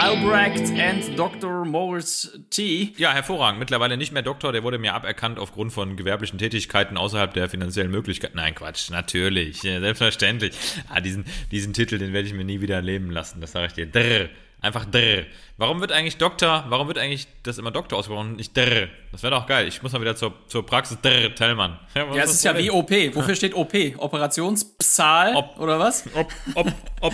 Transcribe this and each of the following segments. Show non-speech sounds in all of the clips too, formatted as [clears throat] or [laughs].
Albrecht and Dr. Morris T. Ja, hervorragend. Mittlerweile nicht mehr Doktor, der wurde mir aberkannt aufgrund von gewerblichen Tätigkeiten außerhalb der finanziellen Möglichkeiten. Nein, Quatsch, natürlich, selbstverständlich. Ah, diesen, diesen Titel, den werde ich mir nie wieder leben lassen, das sage ich dir. Drr. Einfach drr. Warum wird eigentlich Doktor, warum wird eigentlich das immer Doktor ausgesprochen und nicht drr? Das wäre doch geil. Ich muss mal wieder zur, zur Praxis drr, Tellmann. [laughs] Ja, es ist ja wie OP. Wofür steht OP? Operationspsaal Op. oder was? Ob, ob, ob.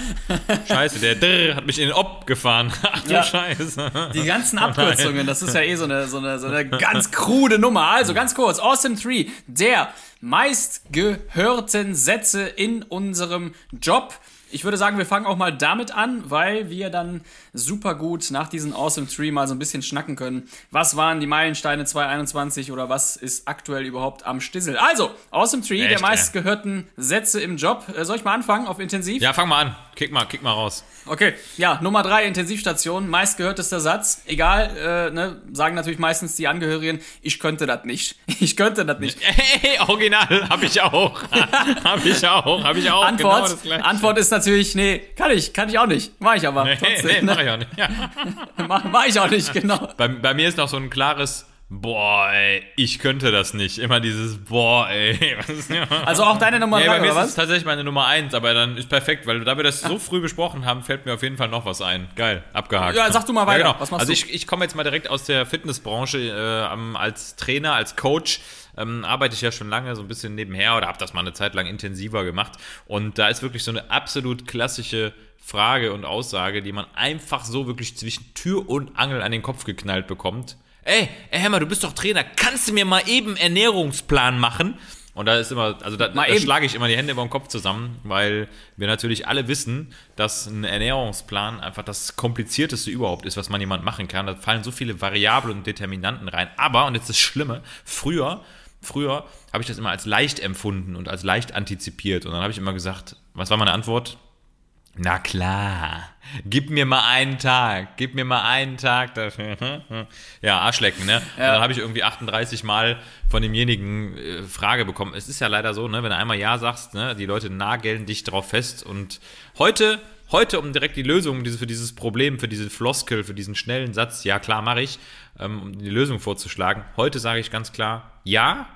Scheiße, der drr hat mich in den Ob gefahren. [laughs] Ach du Ja. Scheiße. Die ganzen Abkürzungen, das ist ja eh so eine, so eine, so eine ganz krude Nummer. Also ganz kurz, Awesome 3, der meistgehörten Sätze in unserem Job. Ich würde sagen, wir fangen auch mal damit an, weil wir dann super gut nach diesen Awesome 3 mal so ein bisschen schnacken können. Was waren die Meilensteine 2021 oder was ist aktuell überhaupt am Stissel? Also, Awesome 3, der Echt, ey. meistgehörten Sätze im Job. Äh, Soll ich mal anfangen auf Intensiv? Ja, fang mal an. Kick mal, kick mal raus. Okay, ja, Nummer drei, Intensivstation, meistgehörtester Satz. Egal, äh, ne, sagen natürlich meistens die Angehörigen, ich könnte das nicht. [laughs] Ich könnte das nicht. [laughs] Hey, original, [laughs] hab ich auch. hab ich auch, hab ich auch. Antwort, Genau das Gleiche. Antwort ist natürlich, nee, kann ich, kann ich auch nicht. Mach ich aber. Nee, trotzdem, nee, ne? mach ich auch nicht. Ja. [laughs] mach, mach ich auch nicht, genau. Bei, bei mir ist noch so ein klares, boah, ey, ich könnte das nicht. Immer dieses, boah, ey. [laughs] Was ist. Also auch deine Nummer Nee, drei, bei mir oder ist es was? tatsächlich meine Nummer eins, aber dann ist perfekt, weil da wir das so früh besprochen haben, fällt mir auf jeden Fall noch was ein. Geil, abgehakt. Ja, sag du mal weiter. Ja, genau. Was machst also du? ich, ich komme jetzt mal direkt aus der Fitnessbranche äh, als Trainer, als Coach. Ähm, arbeite ich ja schon lange so ein bisschen nebenher oder habe das mal eine Zeit lang intensiver gemacht. Und da ist wirklich so eine absolut klassische Frage und Aussage, die man einfach so wirklich zwischen Tür und Angel an den Kopf geknallt bekommt. Ey, ey, Hammer, du bist doch Trainer, kannst du mir mal eben Ernährungsplan machen? Und da ist immer, also da, da schlage ich immer die Hände über den Kopf zusammen, weil wir natürlich alle wissen, dass ein Ernährungsplan einfach das komplizierteste überhaupt ist, was man jemand machen kann. Da fallen so viele Variablen und Determinanten rein. Aber, und jetzt das Schlimme, früher, früher habe ich das immer als leicht empfunden und als leicht antizipiert. Und dann habe ich immer gesagt, was war meine Antwort? Na klar, gib mir mal einen Tag, gib mir mal einen Tag dafür. [laughs] Ja, Arschlecken, ne? Und dann habe ich irgendwie 38 Mal von demjenigen äh, Frage bekommen. Es ist ja leider so, ne, wenn du einmal Ja sagst, ne, die Leute nageln dich drauf fest. Und heute, heute, um direkt die Lösung für dieses Problem, für diese Floskel, für diesen schnellen Satz, ja klar, mache ich, ähm, um die Lösung vorzuschlagen, heute sage ich ganz klar, ja,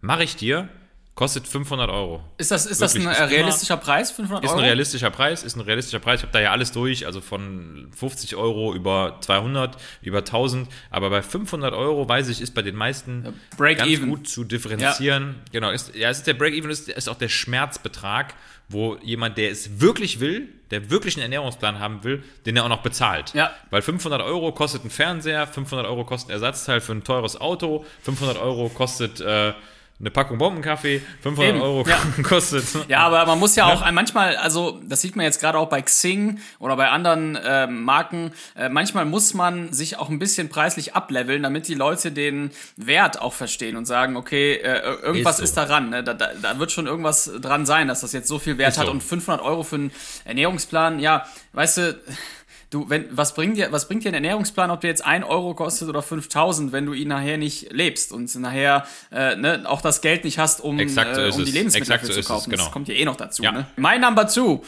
mache ich dir, kostet 500 Euro. Ist das, ist das ein ist realistischer Preis? 500 Ist Euro? ein realistischer Preis, ist ein realistischer Preis. Ich habe da ja alles durch, also von 50 Euro über 200, über 1000. Aber bei 500 Euro, weiß ich, ist bei den meisten Break ganz even. gut zu differenzieren. Genau, ist, ja, es ist der Break-Even, ist, ist auch der Schmerzbetrag, wo jemand, der es wirklich will, der wirklich einen Ernährungsplan haben will, den er auch noch bezahlt. Ja. Weil 500 Euro kostet ein Fernseher, 500 Euro kostet ein Ersatzteil für ein teures Auto, 500 Euro kostet äh, eine Packung Bombenkaffee, 500 Eben, Euro ja. [laughs] kostet... Ja, aber man muss ja auch ein- manchmal, also das sieht man jetzt gerade auch bei Xing oder bei anderen ähm, Marken, äh, manchmal muss man sich auch ein bisschen preislich ableveln, damit die Leute den Wert auch verstehen und sagen, okay, äh, irgendwas Ist ist, so. daran, ne? da, da, da wird schon irgendwas dran sein, dass das jetzt so viel Wert Ist hat so. und 500 Euro für einen Ernährungsplan, ja, weißt du, Du, wenn, was bringt dir, was bringt dir ein Ernährungsplan, ob der jetzt 1 Euro kostet oder 5000, wenn du ihn nachher nicht lebst und nachher äh, ne, auch das Geld nicht hast, um, Exakt so äh, um die. Lebensmittel so zu ist es, kaufen. genau. Das kommt ja eh noch dazu. Ja. Ne? Mein Number two.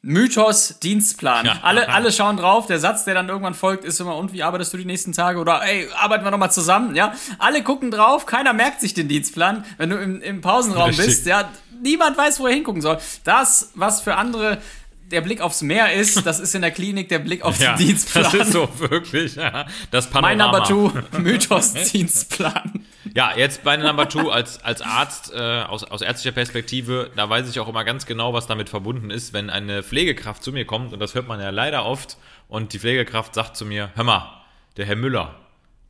Mythos Dienstplan. Ja. Alle, alle schauen drauf. Der Satz, der dann irgendwann folgt, ist immer, und wie arbeitest du die nächsten Tage? Oder ey, arbeiten wir nochmal zusammen, ja? Alle gucken drauf, keiner merkt sich den Dienstplan. Wenn du im, im Pausenraum Richtig. bist, ja, niemand weiß, wo er hingucken soll. Das, was für andere der Blick aufs Meer ist, [laughs] das ist in der Klinik der Blick auf Ja, den Dienstplan. das ist so wirklich. Ja, das mein Panorama. Number two, [laughs] Mythos Dienstplan. Ja, jetzt bei Number Two als, als Arzt äh, aus, aus ärztlicher Perspektive, da weiß ich auch immer ganz genau, was damit verbunden ist, wenn eine Pflegekraft zu mir kommt, und das hört man ja leider oft, und die Pflegekraft sagt zu mir, hör mal, der Herr Müller,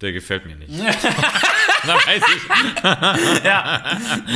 der gefällt mir nicht. [laughs] Da [laughs] weiß ich. Ja,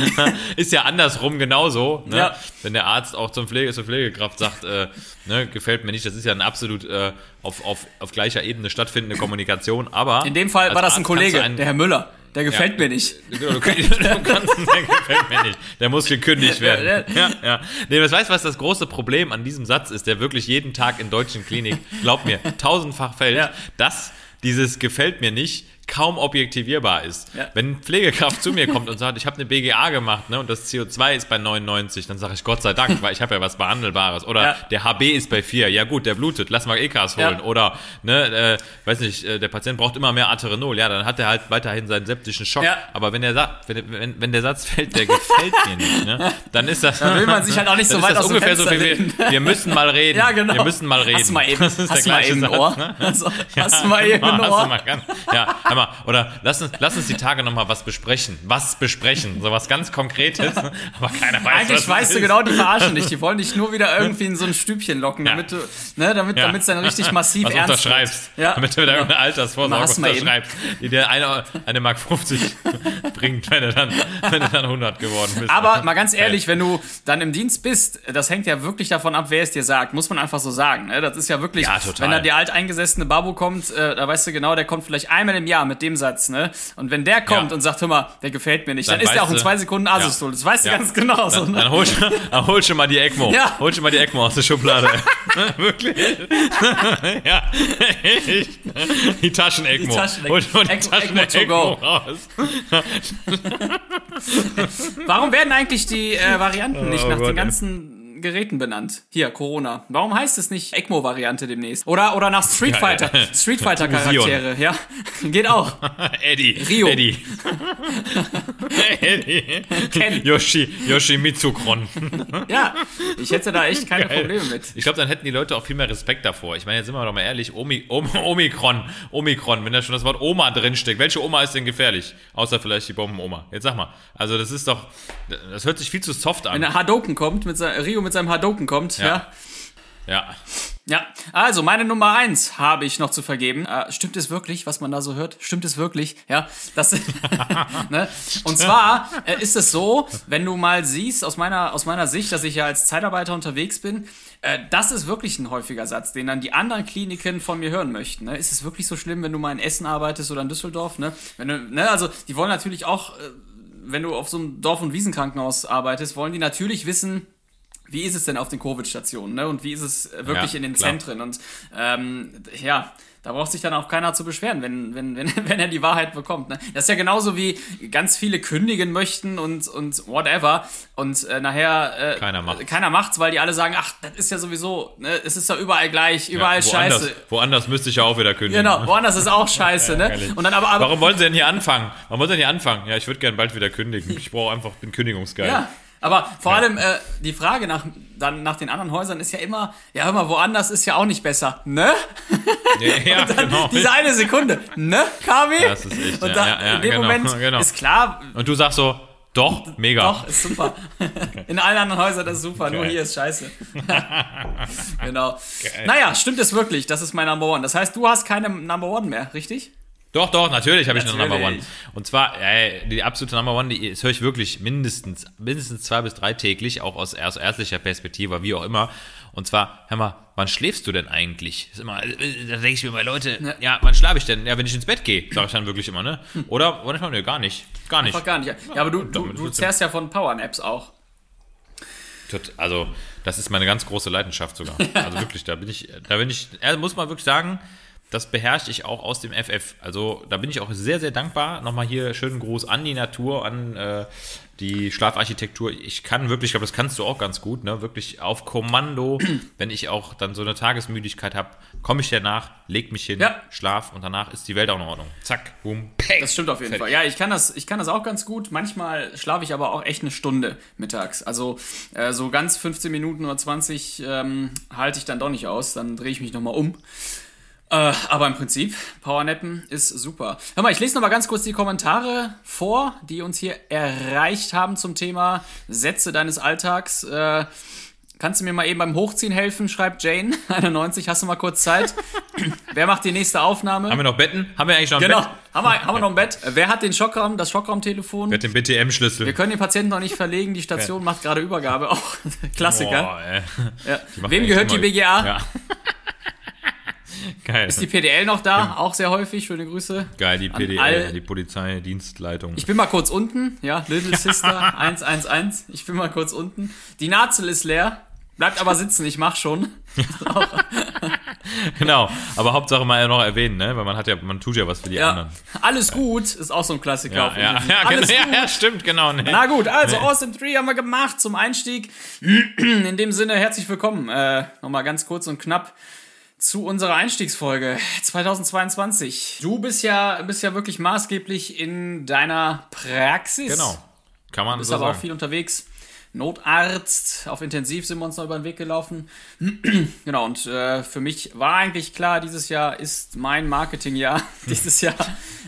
[laughs] Ist ja andersrum genauso. Ne? Ja. Wenn der Arzt auch zum Pflege, zur Pflegekraft sagt, äh, ne, gefällt mir nicht, das ist ja eine absolut äh, auf, auf, auf gleicher Ebene stattfindende Kommunikation. Aber in dem Fall war das ein Arzt Kollege, einen- der Herr Müller. Der gefällt Ja. mir nicht. Genau, du, kannst, du kannst, der gefällt mir nicht. Der muss gekündigt werden. Ja, Ja. Nee, was weißt du, was das große Problem an diesem Satz ist, der wirklich jeden Tag in deutschen Klinik, glaub mir, tausendfach fällt, Ja. dass dieses gefällt mir nicht kaum objektivierbar ist. Ja. Wenn Pflegekraft zu mir kommt und sagt, ich habe eine BGA gemacht ne, und das CO2 ist bei 99, dann sage ich Gott sei Dank, weil ich habe ja was Behandelbares. Oder Ja. der HB ist bei 4, ja gut, der blutet, lass mal EKs holen. Ja. Oder, ne, äh, weiß nicht, äh, der Patient braucht immer mehr Aterenol, ja, dann hat er halt weiterhin seinen septischen Schock. Aber wenn der, Sa wenn, wenn, wenn der Satz fällt, der gefällt mir nicht, ne, dann ist das. Da will man sich halt auch nicht [laughs] so dann weit aus dem ungefähr so Fenster wie wir, wir müssen mal reden. Ja, genau. Wir müssen mal reden. [laughs] Hast du mal eben, Das ist hast mal eben Satz, Ohr? ne? [laughs] Also, hast du mal eben ein Hast Ohr? du mal ganz, ja, mal, oder lass uns, lass uns die Tage nochmal was besprechen. Was besprechen. So was ganz Konkretes. [laughs] Aber keiner weiß, Eigentlich weißt es du genau, die verarschen dich. Die wollen dich nur wieder irgendwie in so ein Stübchen locken, Ja. damit du, ne, damit, Ja. damit's dann richtig massiv was ernst unterschreibst. wird. Ja. Damit du wieder irgendeine Altersvorsorge unterschreibst, die dir eine, eine Mark 50 [laughs] bringt, wenn du, dann, wenn du dann 100 geworden bist. Aber mal ganz ehrlich, wenn du dann im Dienst bist, das hängt ja wirklich davon ab, wer es dir sagt. Muss man einfach so sagen. Ne? Das ist ja wirklich, Ja, total. wenn da der alteingesessene Babu kommt, äh, da weißt du genau, der kommt vielleicht einmal im Jahr mit dem Satz. Ne? Und wenn der kommt Ja. und sagt, hör mal, der gefällt mir nicht, dann, Dann ist der auch in du- zwei Sekunden Asystol. Das weißt du Ja. ganz genau. so, Dann, ne? dann, hol, schon- dann hol schon mal die ECMO. Ja. Hol schon mal die ECMO aus der Schublade. [laughs] [laughs] Wirklich? [laughs] ja. Die Taschen-ECMO. Die Taschen- Hol schon mal die Taschen-ECMO go. raus. Warum werden eigentlich die äh, Varianten nicht Oh nach Gott, den ganzen Geräten benannt? Hier, Corona. Warum heißt es nicht ECMO-Variante demnächst? Oder, oder nach Street Ja, Fighter. [laughs] ja. Street Fighter-Charaktere, ja. Geht auch. [laughs] Eddie. Rio. Eddie. [laughs] Eddie. Ken. Yoshi. Yoshi Mitsukron. Ja, ich hätte da echt keine Probleme mit. Ich glaube, dann hätten die Leute auch viel mehr Respekt davor. Ich meine, jetzt sind wir doch mal ehrlich, Omi, Om, Omikron, Omikron, wenn da schon das Wort Oma drinsteckt. Welche Oma ist denn gefährlich? Außer vielleicht die Bombenoma. Jetzt sag mal. Also das ist doch, das hört sich viel zu soft an. Wenn der Hadoken kommt, mit Rio mit seinem Hadoken kommt, ja. Ja. Ja. Ja, also meine Nummer eins habe ich noch zu vergeben. Äh, stimmt es wirklich, was man da so hört? Stimmt es wirklich? Ja, das. [laughs] ne? Und zwar äh, ist es so, wenn du mal siehst aus meiner aus meiner Sicht, dass ich ja als Zeitarbeiter unterwegs bin, äh, das ist wirklich ein häufiger Satz, den dann die anderen Kliniken von mir hören möchten. Ne? Ist es wirklich so schlimm, wenn du mal in Essen arbeitest oder in Düsseldorf? Ne? Wenn du, ne? Also die wollen natürlich auch, äh, wenn du auf so einem Dorf- und Wiesenkrankenhaus arbeitest, wollen die natürlich wissen wie ist es denn auf den Covid-Stationen, ne? Und wie ist es äh, wirklich Ja, in den klar. Zentren? Und ähm, ja, da braucht sich dann auch keiner zu beschweren, wenn, wenn, wenn, [laughs] wenn er die Wahrheit bekommt. Ne? Das ist ja genauso wie ganz viele kündigen möchten und, und whatever. Und äh, nachher äh, Keiner macht's. keiner macht's, weil die alle sagen, ach, das ist ja sowieso, ne? es ist ja überall gleich, überall Ja, woanders, scheiße. woanders müsste ich ja auch wieder kündigen. Genau, woanders ist auch [laughs] scheiße, ne? Ehrlich. Und dann aber, aber Warum wollen sie denn hier anfangen? Warum wollen sie denn hier anfangen? Ja, ich würde gerne bald wieder kündigen. Ich brauche einfach, bin kündigungsgeil. Ja, aber vor Ja. allem äh, die Frage nach, dann nach den anderen Häusern ist ja immer, ja hör mal, woanders ist ja auch nicht besser, ne? [laughs] Ja, ja, Dann genau. diese eine Sekunde, ne, KW? Das ist echt, Und ja, dann, in dem genau, Moment genau. ist klar, Und du sagst so, doch, mega. doch, ist super. [laughs] In allen anderen Häusern das ist super, nur Geil. hier ist scheiße. [laughs] genau. Naja, stimmt es wirklich, das ist mein Number One. Das heißt, du hast keine Number One mehr, richtig? Doch, doch, natürlich habe ich eine. Number One. Und zwar, äh, die absolute Number One, die das höre ich wirklich mindestens, mindestens zwei bis drei täglich, auch aus erst, ärztlicher Perspektive, wie auch immer. Und zwar, hör mal, wann schläfst du denn eigentlich? Ist immer, äh, da denke ich mir bei Leute, ja. wann schlafe ich denn? Ja, wenn ich ins Bett gehe, sage ich dann wirklich immer, ne? Oder manchmal, ne, gar nicht. Gar nicht. Einfach gar nicht. Ja, aber du, du, du zehrst ja von Power-Apps auch. Also, das ist meine ganz große Leidenschaft sogar. [laughs] Also wirklich, da bin ich, da bin ich, muss man wirklich sagen, das beherrsche ich auch aus dem FF. Also da bin ich auch sehr, sehr dankbar. Nochmal hier schönen Gruß an die Natur, an äh, die Schlafarchitektur. Ich kann wirklich, ich glaube, das kannst du auch ganz gut, ne? Wirklich auf Kommando, [clears throat] wenn ich auch dann so eine Tagesmüdigkeit habe, komme ich danach, leg mich hin, Ja. schlaf und danach ist die Welt auch in Ordnung. Zack, boom, peng. Das stimmt auf jeden Fertig. Fall. Ja, ich kann das, ich kann das auch ganz gut. Manchmal schlafe ich aber auch echt eine Stunde mittags. Also äh, so ganz 15 Minuten oder 20 ähm, halte ich dann doch nicht aus. Dann drehe ich mich nochmal um. Äh, aber im Prinzip, Powernappen ist super. Hör mal, ich lese noch mal ganz kurz die Kommentare vor, die uns hier erreicht haben zum Thema Sätze deines Alltags. Äh, Kannst du mir mal eben beim Hochziehen helfen? Schreibt Jane, [laughs] 91. Hast du mal kurz Zeit? [laughs] Wer macht die nächste Aufnahme? Haben wir noch Betten? Haben wir eigentlich noch ein genau. Bett? Haben wir, haben wir noch ein Bett? Wer hat den Schockraum, das Schockraumtelefon? Wer hat den BTM-Schlüssel? Wir können den Patienten noch nicht verlegen. Die Station macht gerade Übergabe. [laughs] Auch Klassiker. Boah, ja. Wem gehört die BGA? Ja. Geil. Ist die PDL noch da? Auch sehr häufig. Schöne Grüße. Geil, die PDL, all- die Polizeidienstleitung. Ich bin mal kurz unten. Ja, Little [laughs] Sister 111. Ich bin mal kurz unten. Die Nazel ist leer. Bleibt aber sitzen, ich mach schon. [laughs] genau, aber Hauptsache mal noch erwähnen, ne? Weil man hat ja, man tut ja was für die Ja, anderen. alles gut ist auch so ein Klassiker. Ja, auf ja, ja, alles genau, [laughs] gut. ja, ja, stimmt, genau. Ne? Na gut, also Awesome 3 haben wir gemacht zum Einstieg. [clears throat] In dem Sinne, herzlich willkommen. Äh, Nochmal ganz kurz und knapp zu unserer Einstiegsfolge 2022. Du bist ja, bist ja wirklich maßgeblich in deiner Praxis. Genau. Kann man Bist so aber auch sagen. viel unterwegs. Notarzt, auf Intensiv sind wir uns noch über den Weg gelaufen. [clears throat] genau, und äh, für mich war eigentlich klar, dieses Jahr ist mein Marketingjahr. [laughs] dieses Jahr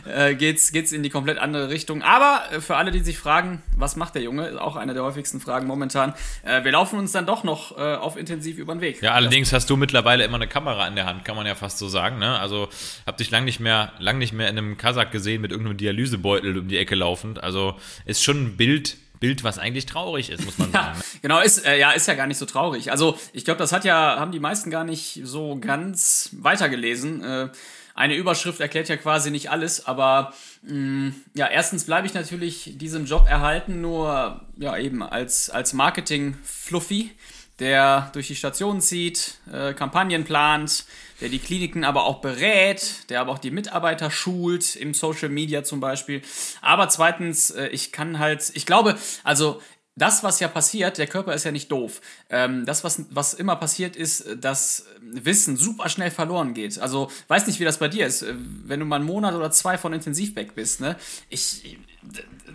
äh, geht's, geht's in die komplett andere Richtung. Aber äh, für alle, die sich fragen, was macht der Junge, ist auch eine der häufigsten Fragen momentan. Äh, wir laufen uns dann doch noch äh, auf Intensiv über den Weg. Ja, allerdings hast du mittlerweile immer eine Kamera in der Hand, kann man ja fast so sagen. Ne? Also hab dich lang nicht mehr, lang nicht mehr in einem Kasach gesehen mit irgendeinem Dialysebeutel um die Ecke laufend. Also ist schon ein Bild, Bild, was eigentlich traurig ist, muss man [laughs] Ja, sagen. genau, ist, äh, ja, ist ja gar nicht so traurig. Also, ich glaube, das hat ja, haben die meisten gar nicht so ganz weitergelesen. Äh, eine Überschrift erklärt ja quasi nicht alles, aber mh, ja, erstens bleibe ich natürlich diesem Job erhalten, nur ja eben als, als Marketing-Fluffy, der durch die Station zieht, äh, Kampagnen plant, der die Kliniken aber auch berät, der aber auch die Mitarbeiter schult, im Social Media zum Beispiel. Aber zweitens, äh, ich kann halt, ich glaube, also das, was ja passiert, der Körper ist ja nicht doof. Ähm, das, was, was immer passiert, ist, dass Wissen super schnell verloren geht. Also, weiß nicht, wie das bei dir ist. Äh, Wenn du mal einen Monat oder zwei von intensiv weg bist, ne? Ich,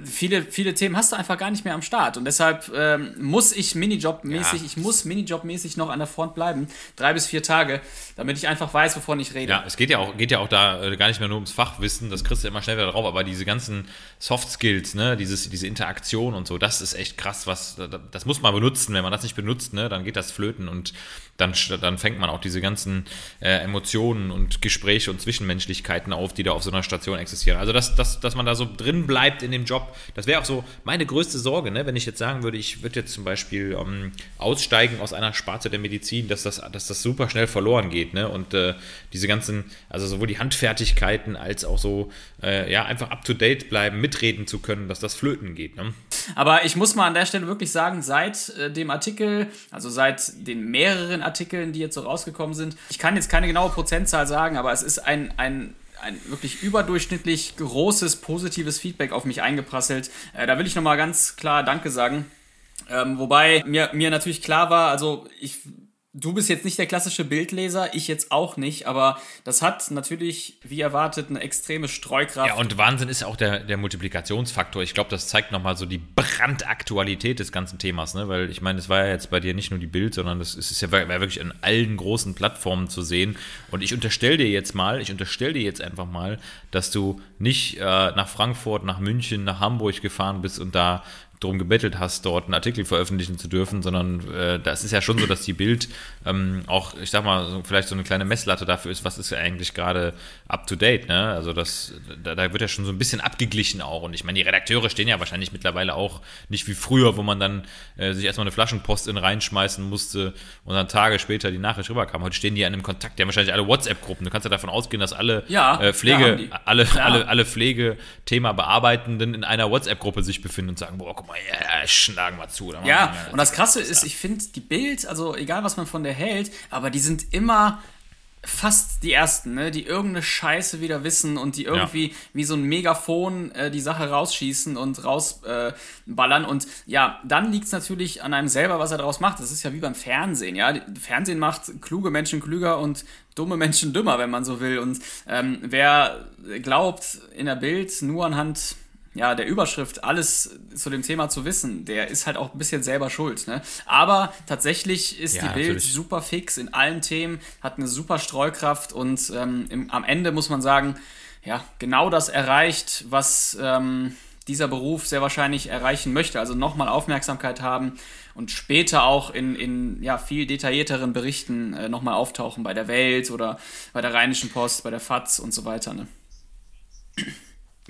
viele, viele Themen hast du einfach gar nicht mehr am Start. Und deshalb ähm, muss ich Minijob-mäßig, Ja. ich muss Minijob-mäßig noch an der Front bleiben. Drei bis vier Tage, damit ich einfach weiß, wovon ich rede. Ja, es geht ja auch, geht ja auch da äh, gar nicht mehr nur ums Fachwissen, das kriegst du immer schnell wieder drauf, aber diese ganzen Soft Skills, ne, dieses, diese Interaktion und so, das ist echt krass, was, das muss man benutzen. Wenn man das nicht benutzt, ne, dann geht das flöten und dann, dann fängt man auch diese ganzen äh, Emotionen und Gespräche und Zwischenmenschlichkeiten auf, die da auf so einer Station existieren. Also, dass, dass, dass man da so drin bleibt in dem Job, das wäre auch so meine größte Sorge, ne, wenn ich jetzt sagen würde, ich würde jetzt zum Beispiel ähm, aussteigen aus einer Sparte der Medizin, dass das, dass das super schnell verloren geht, ne, und äh, diese ganzen, also sowohl die Handfertigkeiten als auch so, äh, ja, einfach up to date bleiben, mitreden zu können, dass das flöten geht, ne. Aber ich muss mal an der Stelle wirklich sagen, seit äh, dem Artikel, also seit den mehreren Artikeln, die jetzt so rausgekommen sind, ich kann jetzt keine genaue Prozentzahl sagen, aber es ist ein, ein, ein wirklich überdurchschnittlich großes positives Feedback auf mich eingeprasselt. Äh, da will ich nochmal ganz klar Danke sagen. Ähm, wobei mir, mir natürlich klar war, also ich, du bist jetzt nicht der klassische Bildleser, ich jetzt auch nicht, aber das hat natürlich, wie erwartet, eine extreme Streukraft. Ja, und Wahnsinn ist auch der, der Multiplikationsfaktor. Ich glaube, das zeigt nochmal so die Brandaktualität des ganzen Themas, ne? Weil ich meine, es war ja jetzt bei dir nicht nur die Bild, sondern das ist, ja wirklich an allen großen Plattformen zu sehen. Und ich unterstelle dir jetzt mal, ich unterstelle dir jetzt einfach mal, dass du nicht äh, nach Frankfurt, nach München, nach Hamburg gefahren bist und da darum gebettelt hast, dort einen Artikel veröffentlichen zu dürfen, sondern äh, das ist ja schon so, dass die Bild ähm, auch, ich sag mal, so, vielleicht so eine kleine Messlatte dafür ist, was ist ja eigentlich gerade up to date, ne? Also das, da, da wird ja schon so ein bisschen abgeglichen auch. Und ich meine, die Redakteure stehen ja wahrscheinlich mittlerweile auch nicht wie früher, wo man dann äh, sich erstmal eine Flaschenpost in reinschmeißen musste und dann Tage später die Nachricht rüberkam. Heute stehen die ja in einem Kontakt, die haben wahrscheinlich alle WhatsApp-Gruppen. Du kannst ja davon ausgehen, dass alle Ja, äh, ja, Pflege, alle, Klar. alle, alle Pflegethema Bearbeitenden in einer WhatsApp-Gruppe sich befinden und sagen, boah, guck mal, ja, schlagen wir zu. Machen Ja, und das Krasse ist, ich finde die Bild, also egal was man von der hält, aber die sind immer fast die ersten, ne, die irgendeine Scheiße wieder wissen und die irgendwie wie so ein Megafon äh, die Sache rausschießen und rausballern. Äh, und ja, dann liegt es natürlich an einem selber, was er daraus macht. Das ist ja wie beim Fernsehen, ja. Fernsehen macht kluge Menschen klüger und dumme Menschen dümmer, wenn man so will. Und ähm, wer glaubt, in der Bild nur anhand ja, der Überschrift alles zu dem Thema zu wissen, der ist halt auch ein bisschen selber schuld. Ne? Aber tatsächlich ist Ja, die Bild natürlich. super fix in allen Themen, hat eine super Streukraft und ähm, im, am Ende muss man sagen, ja, genau das erreicht, was ähm, dieser Beruf sehr wahrscheinlich erreichen möchte. Also nochmal Aufmerksamkeit haben und später auch in, in ja, viel detaillierteren Berichten äh, nochmal auftauchen bei der Welt oder bei der Rheinischen Post, bei der FAZ und so weiter. Ne?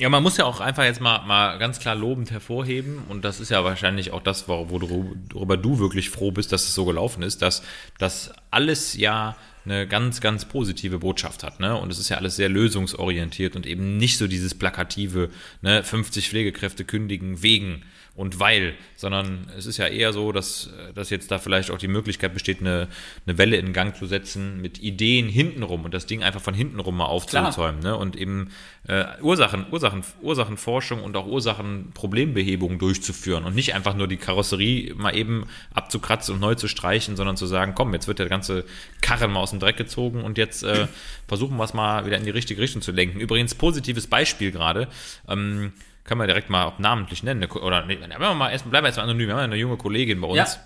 Ja, man muss ja auch einfach jetzt mal, mal ganz klar lobend hervorheben, und das ist ja wahrscheinlich auch das, worüber du wirklich froh bist, dass es so gelaufen ist, dass das alles ja eine ganz, ganz positive Botschaft hat. Ne? Und es ist ja alles sehr lösungsorientiert und eben nicht so dieses plakative, ne? 50 Pflegekräfte kündigen wegen und weil, sondern es ist ja eher so, dass, dass jetzt da vielleicht auch die Möglichkeit besteht, eine, eine Welle in Gang zu setzen mit Ideen hintenrum und das Ding einfach von hintenrum mal aufzuzäumen ne? und eben äh, Ursachen, Ursachen, Ursachenforschung und auch Ursachenproblembehebung durchzuführen und nicht einfach nur die Karosserie mal eben abzukratzen und neu zu streichen, sondern zu sagen, komm, jetzt wird der ganze Karren mal aus dem Dreck gezogen und jetzt äh, [laughs] versuchen wir es mal wieder in die richtige Richtung zu lenken. Übrigens, positives Beispiel gerade. Ähm, können wir direkt mal namentlich nennen. Oder nee, bleiben wir mal, bleiben wir jetzt mal anonym. Wir haben eine junge Kollegin bei uns, ja.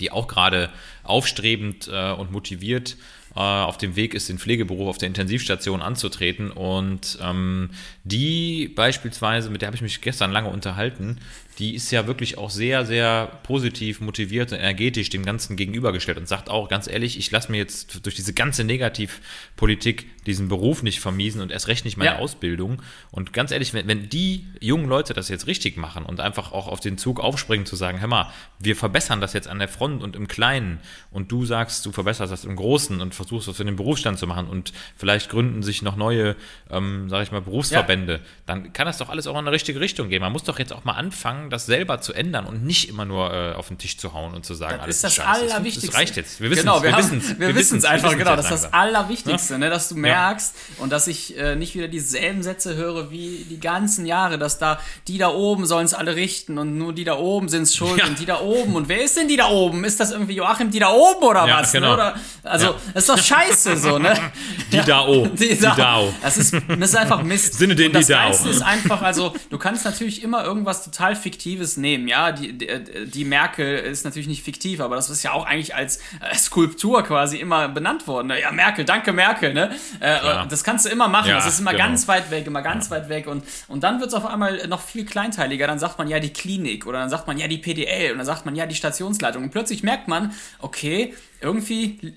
die auch gerade aufstrebend äh, und motiviert äh, auf dem Weg ist, den Pflegeberuf auf der Intensivstation anzutreten. Und ähm, die beispielsweise, mit der habe ich mich gestern lange unterhalten, die ist ja wirklich auch sehr, sehr positiv motiviert und energetisch dem Ganzen gegenübergestellt und sagt auch ganz ehrlich, ich lasse mir jetzt durch diese ganze Negativpolitik diesen Beruf nicht vermiesen und erst recht nicht meine ja. Ausbildung. Und ganz ehrlich, wenn, wenn die jungen Leute das jetzt richtig machen und einfach auch auf den Zug aufspringen, zu sagen, hör mal, wir verbessern das jetzt an der Front und im Kleinen und du sagst, du verbesserst das im Großen und versuchst das für den Berufsstand zu machen und vielleicht gründen sich noch neue, ähm, sage ich mal, Berufsverbände, ja. dann kann das doch alles auch in eine richtige Richtung gehen. Man muss doch jetzt auch mal anfangen, das selber zu ändern und nicht immer nur äh, auf den Tisch zu hauen und zu sagen, das alles ist das Scheiße. Allerwichtigste. Das reicht jetzt. Wir wissen genau, es. Wir, wir wissen es. Wir wissen es einfach, genau. Das ist das Allerwichtigste, ja? ne, dass du merkst ja. und dass ich äh, nicht wieder dieselben Sätze höre wie die ganzen Jahre, dass da die da oben sollen es alle richten und nur die da oben sind es schuld und die da oben. Und wer ist denn die da oben? Ist das irgendwie Joachim die da oben oder was? Ne? Genau. Oder, also, das ist doch scheiße so, ne? [laughs] Die da oben. Die, da, die Das ist, das ist einfach Mist. Sinne den und das die da ist einfach, also, du kannst natürlich immer irgendwas total Fiktives nehmen, ja. Die, die, die Merkel ist natürlich nicht fiktiv, aber das ist ja auch eigentlich als äh, Skulptur quasi immer benannt worden. Ne? Ja, Merkel, danke Merkel, ne? Äh, das kannst du immer machen. Ja, das ist immer genau. ganz weit weg, immer ganz ja. weit weg. Und, und dann wird es auf einmal noch viel kleinteiliger. Dann sagt man ja die Klinik oder dann sagt man ja die PDL und dann sagt man ja die Stationsleitung. Und plötzlich merkt man, okay, irgendwie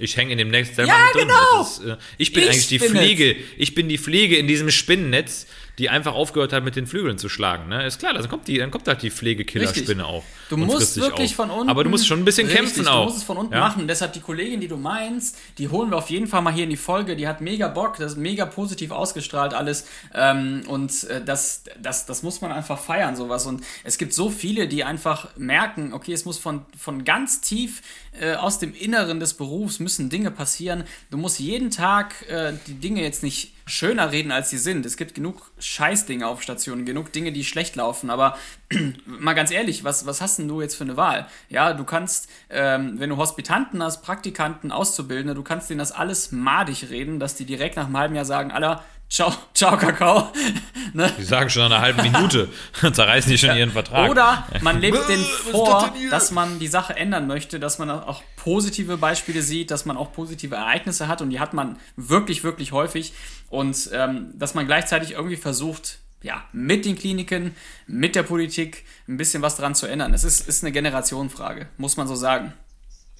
ich hänge in dem selber ja, mit drin. Genau. Ist, äh, ich bin Ich eigentlich die Pflege. Ich bin die Pflege in diesem Spinnennetz, die einfach aufgehört hat, mit den Flügeln zu schlagen. Ne? Ist klar, dann kommt, die, dann kommt halt die Pflegekillerspinne auf. Du musst wirklich auf. von unten. Aber du musst schon ein bisschen Richtig, kämpfen du auch. musst es von unten Ja? machen. Deshalb die Kollegin, die du meinst, die holen wir auf jeden Fall mal hier in die Folge. Die hat mega Bock, das ist mega positiv ausgestrahlt alles. Ähm, und äh, das, das, das muss man einfach feiern, sowas. Und es gibt so viele, die einfach merken, okay, es muss von, von ganz tief äh, aus dem Inneren des Berufs müssen Dinge passieren. Du musst jeden Tag äh, die Dinge jetzt nicht schöner reden, als sie sind. Es gibt genug Scheißdinge auf Stationen, genug Dinge, die schlecht laufen. Aber [clears throat] mal ganz ehrlich, was, was hast denn du jetzt für eine Wahl? Ja, du kannst, ähm, wenn du Hospitanten hast, Praktikanten, Auszubildende, du kannst denen das alles madig reden, dass die direkt nach einem halben Jahr sagen, aller, ciao, ciao, Kakao. [laughs] ne? Die sagen schon nach einer halben Minute, [laughs] zerreißen die schon ihren Vertrag. Oder man [laughs] lebt denen vor, dass man die Sache ändern möchte, dass man auch positive Beispiele sieht, dass man auch positive Ereignisse hat und die hat man wirklich, wirklich häufig und ähm, dass man gleichzeitig irgendwie versucht, ja, mit den Kliniken, mit der Politik ein bisschen was dran zu ändern. Es ist, ist eine Generationenfrage, muss man so sagen.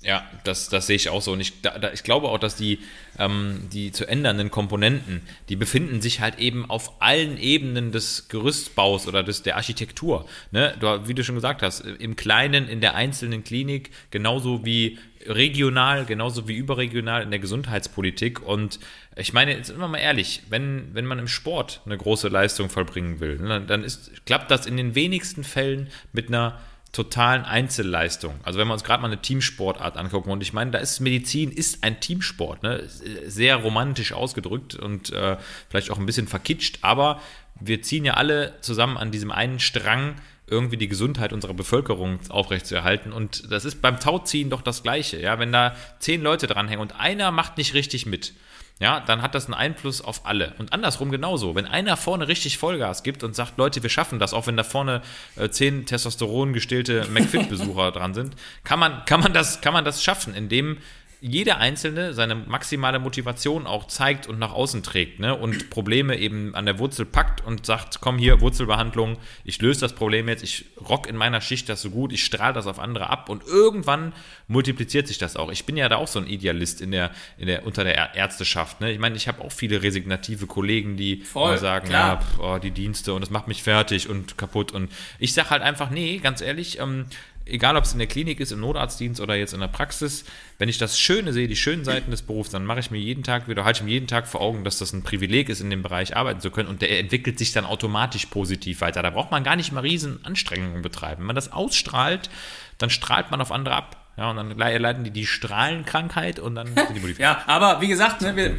Ja, das, das sehe ich auch so. Und ich, da, da, ich glaube auch, dass die, ähm, die zu ändernden Komponenten, die befinden sich halt eben auf allen Ebenen des Gerüstbaus oder des, der Architektur. Ne? Du, wie du schon gesagt hast, im Kleinen, in der einzelnen Klinik, genauso wie regional, genauso wie überregional in der Gesundheitspolitik. Und ich meine, jetzt wir mal ehrlich, wenn, wenn man im Sport eine große Leistung vollbringen will, ne, dann ist, klappt das in den wenigsten Fällen mit einer totalen Einzelleistung. Also wenn wir uns gerade mal eine Teamsportart angucken und ich meine, da ist Medizin ist ein Teamsport, ne? sehr romantisch ausgedrückt und äh, vielleicht auch ein bisschen verkitscht, aber wir ziehen ja alle zusammen an diesem einen Strang irgendwie die Gesundheit unserer Bevölkerung aufrechtzuerhalten und das ist beim Tauziehen doch das Gleiche, ja, wenn da zehn Leute dranhängen und einer macht nicht richtig mit, ja, dann hat das einen Einfluss auf alle. Und andersrum genauso. Wenn einer vorne richtig Vollgas gibt und sagt, Leute, wir schaffen das, auch wenn da vorne äh, zehn Testosteron gestillte McFit-Besucher [laughs] dran sind, kann man, kann, man das, kann man das schaffen, indem jeder Einzelne seine maximale Motivation auch zeigt und nach außen trägt ne? und Probleme eben an der Wurzel packt und sagt, komm hier, Wurzelbehandlung, ich löse das Problem jetzt, ich rock in meiner Schicht das so gut, ich strahle das auf andere ab und irgendwann multipliziert sich das auch. Ich bin ja da auch so ein Idealist in der, in der, unter der Ärzteschaft. Ne? Ich meine, ich habe auch viele resignative Kollegen, die Voll, sagen, klar. ja, pf, oh, die Dienste und das macht mich fertig und kaputt. Und ich sage halt einfach, nee, ganz ehrlich, ähm, egal ob es in der Klinik ist, im Notarztdienst oder jetzt in der Praxis, wenn ich das Schöne sehe, die schönen Seiten des Berufs, dann mache ich mir jeden Tag wieder, halte ich mir jeden Tag vor Augen, dass das ein Privileg ist, in dem Bereich arbeiten zu können und der entwickelt sich dann automatisch positiv weiter. Da braucht man gar nicht mal riesen Anstrengungen betreiben. Wenn man das ausstrahlt, dann strahlt man auf andere ab. Ja, und dann le- erleiden die die Strahlenkrankheit und dann [laughs] sind die modifiziert. Ja, aber wie gesagt, ne, wir,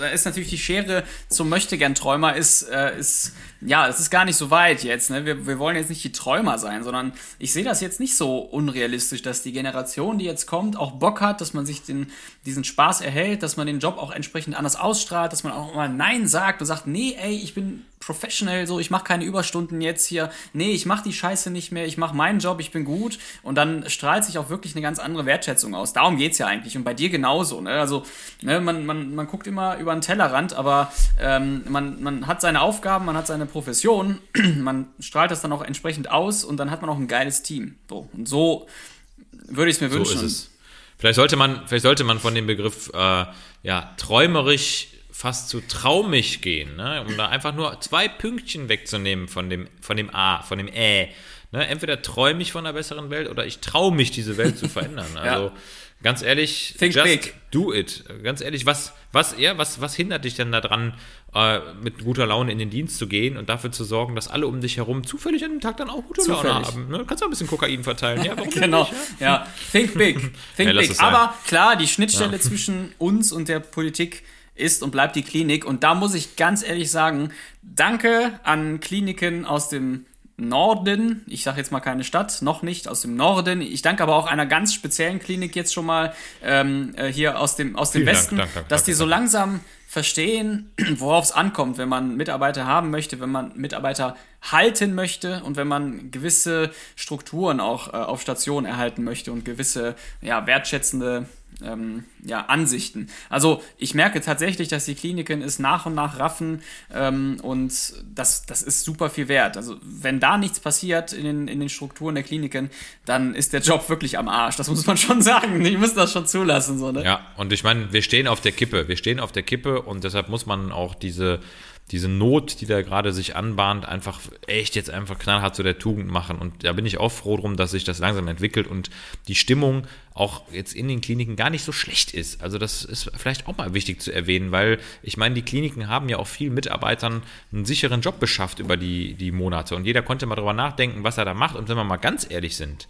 da ist natürlich die Schere zum Möchtegern-Träumer ist, äh, ist, ja, es ist gar nicht so weit jetzt. Ne? Wir, wir wollen jetzt nicht die Träumer sein, sondern ich sehe das jetzt nicht so unrealistisch, dass die Generation, die jetzt kommt, auch Bock hat, dass man sich den, diesen Spaß erhält, dass man den Job auch entsprechend anders ausstrahlt, dass man auch mal Nein sagt und sagt, nee, ey, ich bin professional, so, ich mache keine Überstunden jetzt hier, nee, ich mache die Scheiße nicht mehr, ich mache meinen Job, ich bin gut und dann strahlt sich auch wirklich eine ganz andere Wertschätzung aus. Darum geht's ja eigentlich und bei dir genauso, ne? Also, ne, man, man, man guckt immer über den Tellerrand, aber ähm, man, man hat seine Aufgaben, man hat seine Profession, [clears throat] man strahlt das dann auch entsprechend aus und dann hat man auch ein geiles Team. So, und so würde ich es mir So wünschen. es. Vielleicht sollte man, vielleicht sollte man von dem Begriff äh, ja, träumerisch fast zu traumig gehen, ne? um da einfach nur zwei Pünktchen wegzunehmen von dem, von dem A, von dem Ä. Ne? Entweder träume ich von einer besseren Welt oder ich traue mich, diese Welt zu verändern. [laughs] Also ganz ehrlich, Think just big. do it. Ganz ehrlich, was, was, ja, was, was hindert dich denn daran, äh, mit guter Laune in den Dienst zu gehen und dafür zu sorgen, dass alle um dich herum zufällig an dem Tag dann auch gute Laune Zufällig. haben? Ne? Kannst du auch ein bisschen Kokain verteilen? Ja, [laughs] Genau, nicht, ja? ja. Think big. [laughs] Think Ja, lass big. Aber klar, die Schnittstelle zwischen uns und der Politik ist und bleibt die Klinik. Und da muss ich ganz ehrlich sagen, danke an Kliniken aus dem Norden, ich sage jetzt mal keine Stadt, noch nicht aus dem Norden. Ich danke aber auch einer ganz speziellen Klinik jetzt schon mal ähm, äh, hier aus dem, aus dem Vielen Dank, Westen, danke, danke, dass die danke, so danke. langsam verstehen, [clears throat] worauf es ankommt, wenn man Mitarbeiter haben möchte, wenn man Mitarbeiter halten möchte und wenn man gewisse Strukturen auch äh, auf Station erhalten möchte und gewisse ja, wertschätzende ähm, ja, Ansichten. Also ich merke tatsächlich, dass die Kliniken es nach und nach raffen ähm, und das, das ist super viel wert. Also wenn da nichts passiert in den, in den Strukturen der Kliniken, dann ist der Job wirklich am Arsch. Das muss man [laughs] schon sagen. Die müssen das schon zulassen. So, ne? Ja, und ich meine, wir stehen auf der Kippe. Wir stehen auf der Kippe und deshalb muss man auch diese, diese Not, die da gerade sich anbahnt, einfach echt jetzt einfach knallhart zu der Tugend machen. Und da bin ich auch froh drum, dass sich das langsam entwickelt und die Stimmung auch jetzt in den Kliniken gar nicht so schlecht ist. Also das ist vielleicht auch mal wichtig zu erwähnen, weil ich meine, die Kliniken haben ja auch vielen Mitarbeitern einen sicheren Job beschafft über die, die Monate. Und jeder konnte mal drüber nachdenken, was er da macht. Und wenn wir mal ganz ehrlich sind,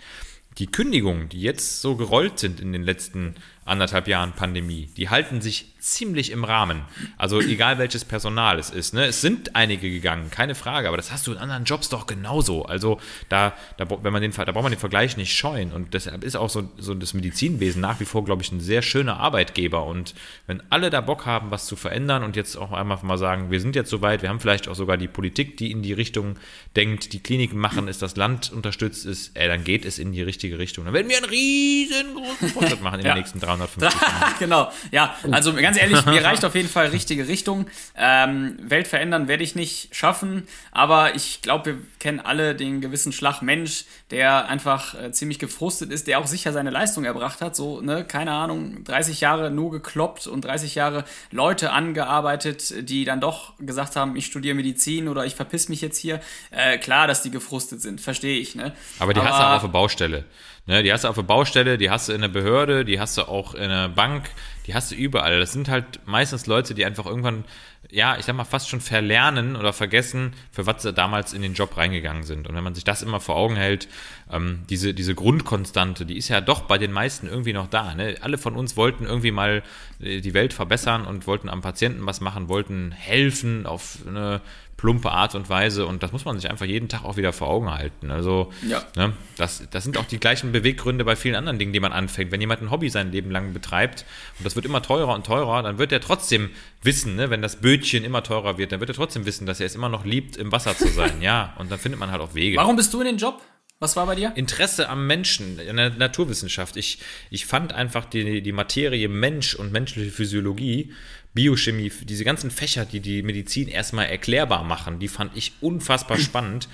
die Kündigungen, die jetzt so gerollt sind in den letzten anderthalb Jahren Pandemie, die halten sich ziemlich im Rahmen. Also egal welches Personal es ist. Ne? Es sind einige gegangen, keine Frage, aber das hast du in anderen Jobs doch genauso. Also da, da, wenn man den, da braucht man den Vergleich nicht scheuen. Und deshalb ist auch so, so das Medizinwesen nach wie vor, glaube ich, ein sehr schöner Arbeitgeber. Und wenn alle da Bock haben, was zu verändern und jetzt auch einmal mal sagen, wir sind jetzt soweit, wir haben vielleicht auch sogar die Politik, die in die Richtung denkt, die Kliniken machen es, das Land unterstützt es, ey, dann geht es in die richtige Richtung. Dann werden wir einen riesengroßen Fortschritt machen in Ja. den nächsten 350 [laughs] Jahren. genau, ja. Also ganz ehrlich, mir [laughs] reicht auf jeden Fall richtige Richtung. Ähm, Welt verändern werde ich nicht schaffen, aber ich glaube, wir kennen alle den gewissen Schlag Mensch, der einfach äh, ziemlich gefrustet ist, der auch sicher seine Leistung erbracht hat. So, ne, keine Ahnung, 30 Jahre nur gekloppt und 30 Jahre Leute angearbeitet, die dann doch gesagt haben, ich studiere Medizin oder ich verpiss mich jetzt hier. Äh, klar, dass die gefrustet sind, verstehe ich, ne? Aber die hast du auch auf der Baustelle. Ne, die hast du auf der Baustelle, die hast du in der Behörde, die hast du auch in der Bank, die hast du überall. Das sind halt meistens Leute, die einfach irgendwann, ja, ich sag mal, fast schon verlernen oder vergessen, für was sie damals in den Job reingegangen sind. Und wenn man sich das immer vor Augen hält, ähm, diese, diese Grundkonstante, die ist ja doch bei den meisten irgendwie noch da. Ne? Alle von uns wollten irgendwie mal äh, die Welt verbessern und wollten am Patienten was machen, wollten helfen auf eine plumpe Art und Weise und das muss man sich einfach jeden Tag auch wieder vor Augen halten. Also Ja. ne, das, das sind auch die gleichen Beweggründe bei vielen anderen Dingen, die man anfängt. Wenn jemand ein Hobby sein Leben lang betreibt und das wird immer teurer und teurer, dann wird er trotzdem wissen, ne, wenn das Bötchen immer teurer wird, dann wird er trotzdem wissen, dass er es immer noch liebt, im Wasser zu sein. [laughs] Ja, und dann findet man halt auch Wege. Warum bist du in den Job Was war bei dir? Interesse am Menschen, in der Naturwissenschaft. Ich, ich fand einfach die, die Materie Mensch und menschliche Physiologie, Biochemie, diese ganzen Fächer, die die Medizin erstmal erklärbar machen, die fand ich unfassbar spannend.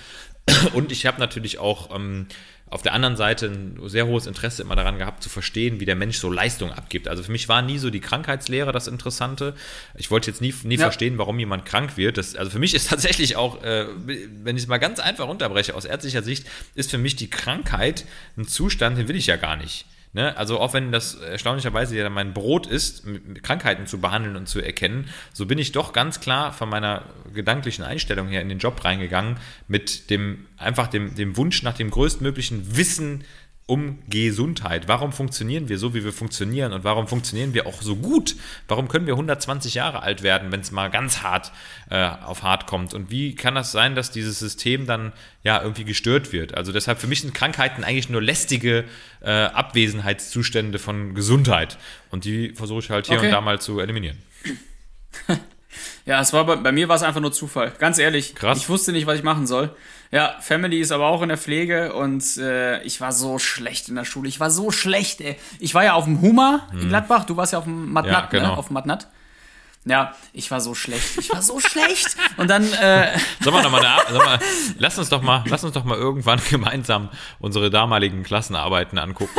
Und ich habe natürlich auch ähm, auf der anderen Seite ein sehr hohes Interesse immer daran gehabt, zu verstehen, wie der Mensch so Leistung abgibt. Also für mich war nie so die Krankheitslehre das Interessante. Ich wollte jetzt nie, nie Ja. verstehen, warum jemand krank wird. Das, also für mich ist [laughs] tatsächlich auch, äh, wenn ich es mal ganz einfach runterbreche, aus ärztlicher Sicht, ist für mich die Krankheit ein Zustand, den will ich ja gar nicht. Ne? Also auch wenn das erstaunlicherweise ja mein Brot ist, Krankheiten zu behandeln und zu erkennen, so bin ich doch ganz klar von meiner gedanklichen Einstellung her in den Job reingegangen mit dem einfach dem, dem Wunsch nach dem größtmöglichen Wissen um Gesundheit. Warum funktionieren wir so, wie wir funktionieren und warum funktionieren wir auch so gut? Warum können wir 120 Jahre alt werden, wenn es mal ganz hart äh, auf hart kommt? Und wie kann das sein, dass dieses System dann ja irgendwie gestört wird? Also deshalb für mich sind Krankheiten eigentlich nur lästige äh, Abwesenheitszustände von Gesundheit und die versuche ich halt hier Okay. und da mal zu eliminieren. [laughs] Ja, es war bei, bei mir war es einfach nur Zufall. Ganz ehrlich. Krass. Ich wusste nicht, was ich machen soll. Ja, Family ist aber auch in der Pflege und äh, ich war so schlecht in der Schule. Ich war so schlecht, ey. Ich war ja auf dem Hummer in Gladbach, du warst ja auf dem Matnat, Ja, genau. ne? Auf dem Matnat. Ja, ich war so schlecht. Ich war so schlecht. Und dann, äh, Sollen wir noch mal eine, mal, lass uns doch mal, lass uns doch mal irgendwann [laughs] gemeinsam unsere damaligen Klassenarbeiten angucken.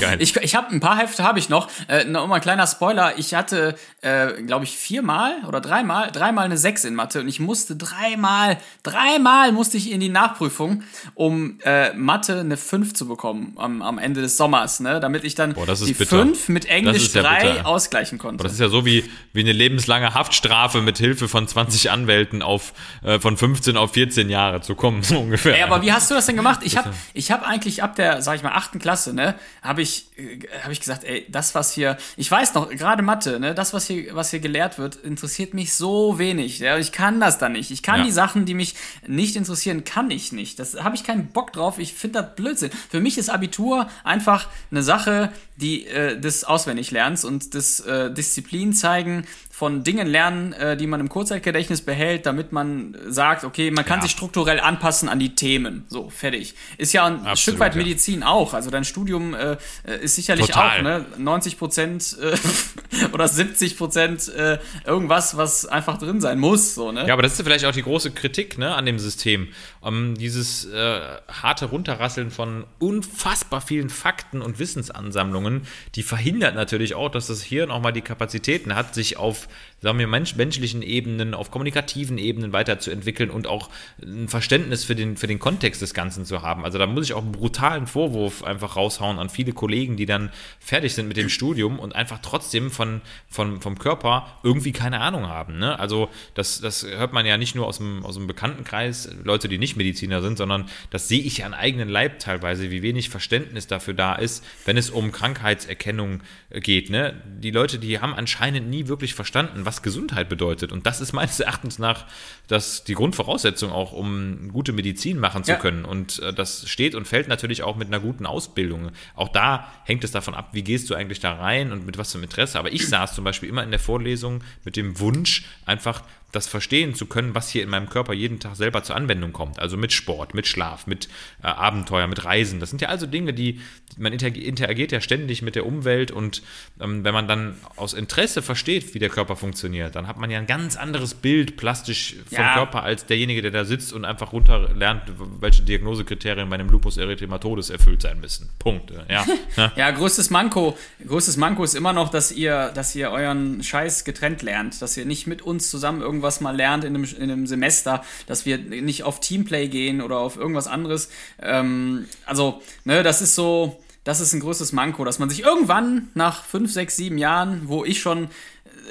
Geil. Ich, ich habe ein paar Hefte habe ich noch. Äh, noch mal ein kleiner Spoiler. Ich hatte, äh, glaube ich, viermal oder dreimal, dreimal eine Sechs in Mathe und ich musste dreimal, dreimal musste ich in die Nachprüfung, um äh, Mathe eine 5 zu bekommen am, am Ende des Sommers, ne? Damit ich dann Boah, die bitter. 5 mit Englisch ja 3 bitter. ausgleichen konnte. Das ist ja so wie, wie eine lebenslange Haftstrafe mit Hilfe von 20 Anwälten auf äh, von 15 auf 14 Jahre zu kommen, [laughs] so ungefähr. Ey, aber wie hast du das denn gemacht? Ich habe ich hab eigentlich ab der, sag ich mal, achten Klasse, ne, habe ich, äh, hab ich gesagt, ey, das, was hier, ich weiß noch, gerade Mathe, ne, das, was hier, was hier gelehrt wird, interessiert mich so wenig. Ja, ich kann das dann nicht. Ich kann Ja. die Sachen, die mich nicht interessieren, kann ich nicht. Das habe ich keinen Bock drauf. Ich finde das Blödsinn. Für mich ist Abitur einfach eine Sache, die äh, des Auswendiglernens und des äh, Disziplin zeigen von Dingen lernen, äh, die man im Kurzzeitgedächtnis behält, damit man sagt, okay, man kann Ja. sich strukturell anpassen an die Themen. So, fertig. Ist ja ein Stück weit ja. Medizin auch. Also dein Studium äh, äh, ist sicherlich Total. auch, ne? 90 Prozent äh, [laughs] oder 70 Prozent äh, irgendwas, was einfach drin sein muss. So, ne? Ja, aber das ist vielleicht auch die große Kritik ne, an dem System. Um, dieses äh, harte Runterrasseln von unfassbar vielen Fakten und Wissensansammlungen, die verhindert natürlich auch, dass das Hirn auch mal die Kapazitäten hat, sich auf, sagen wir, mensch menschlichen Ebenen, auf kommunikativen Ebenen weiterzuentwickeln und auch ein Verständnis für den, für den Kontext des Ganzen zu haben. Also da muss ich auch einen brutalen Vorwurf einfach raushauen an viele Kollegen, die dann fertig sind mit dem Studium und einfach trotzdem von, von, vom Körper irgendwie keine Ahnung haben. Ne? Also das, das hört man ja nicht nur aus dem, aus dem Bekanntenkreis, Leute, die nicht Mediziner sind, sondern das sehe ich an eigenen Leib teilweise, wie wenig Verständnis dafür da ist, wenn es um Krankheitserkennung geht. Ne? Die Leute, die haben anscheinend nie wirklich verstanden, was Gesundheit bedeutet. Und das ist meines Erachtens nach das, die Grundvoraussetzung auch, um gute Medizin machen zu Ja. können. Und äh, das steht und fällt natürlich auch mit einer guten Ausbildung. Auch da hängt es davon ab, wie gehst du eigentlich da rein und mit was für einem Interesse. Aber ich saß zum Beispiel immer in der Vorlesung mit dem Wunsch, einfach das verstehen zu können, was hier in meinem Körper jeden Tag selber zur Anwendung kommt. Also mit Sport, mit Schlaf, mit äh, Abenteuer, mit Reisen. Das sind ja also Dinge, die man interag- interagiert ja ständig mit der Umwelt und ähm, wenn man dann aus Interesse versteht, wie der Körper funktioniert, dann hat man ja ein ganz anderes Bild plastisch vom Ja. Körper als derjenige, der da sitzt und einfach runter lernt, welche Diagnosekriterien bei einem Lupus erythematodes erfüllt sein müssen. Punkt. Ja. [laughs] ja. Ja, größtes Manko, größtes Manko ist immer noch, dass ihr, dass ihr euren Scheiß getrennt lernt, dass ihr nicht mit uns zusammen irgendwas mal lernt in einem, in einem Semester, dass wir nicht auf Teamplay gehen oder auf irgendwas anderes. Ähm, also, ne, das ist so, das ist ein größtes Manko, dass man sich irgendwann nach fünf, sechs, sieben Jahren, wo ich schon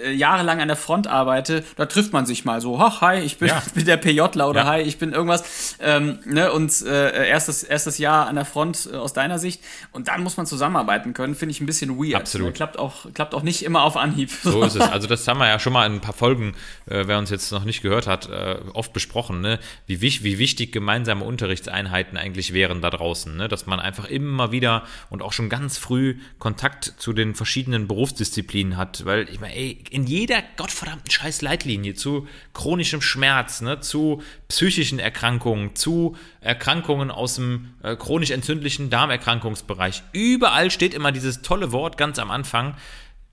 äh, jahrelang an der Front arbeite, da trifft man sich mal so, ach, hi, ich bin, Ja. [laughs] bin der PJler oder Ja. hi, ich bin irgendwas, ähm, ne, und äh, erstes, erstes Jahr an der Front äh, aus deiner Sicht und dann muss man zusammenarbeiten können, finde ich ein bisschen weird. Absolut. Ne, Klappt auch, klappt auch nicht immer auf Anhieb. So ist es. [laughs] Also das haben wir ja schon mal in ein paar Folgen, äh, wer uns jetzt noch nicht gehört hat, äh, oft besprochen, ne? wie, wich, wie wichtig gemeinsame Unterrichtseinheiten eigentlich wären da draußen. Ne? Dass man einfach immer wieder und auch schon ganz früh Kontakt zu den verschiedenen Berufsdisziplinen hat. Weil ich meine, ey, in jeder gottverdammten scheiß Leitlinie zu chronischem Schmerz, ne, zu psychischen Erkrankungen, zu Erkrankungen aus dem äh, chronisch entzündlichen Darmerkrankungsbereich. Überall steht immer dieses tolle Wort ganz am Anfang.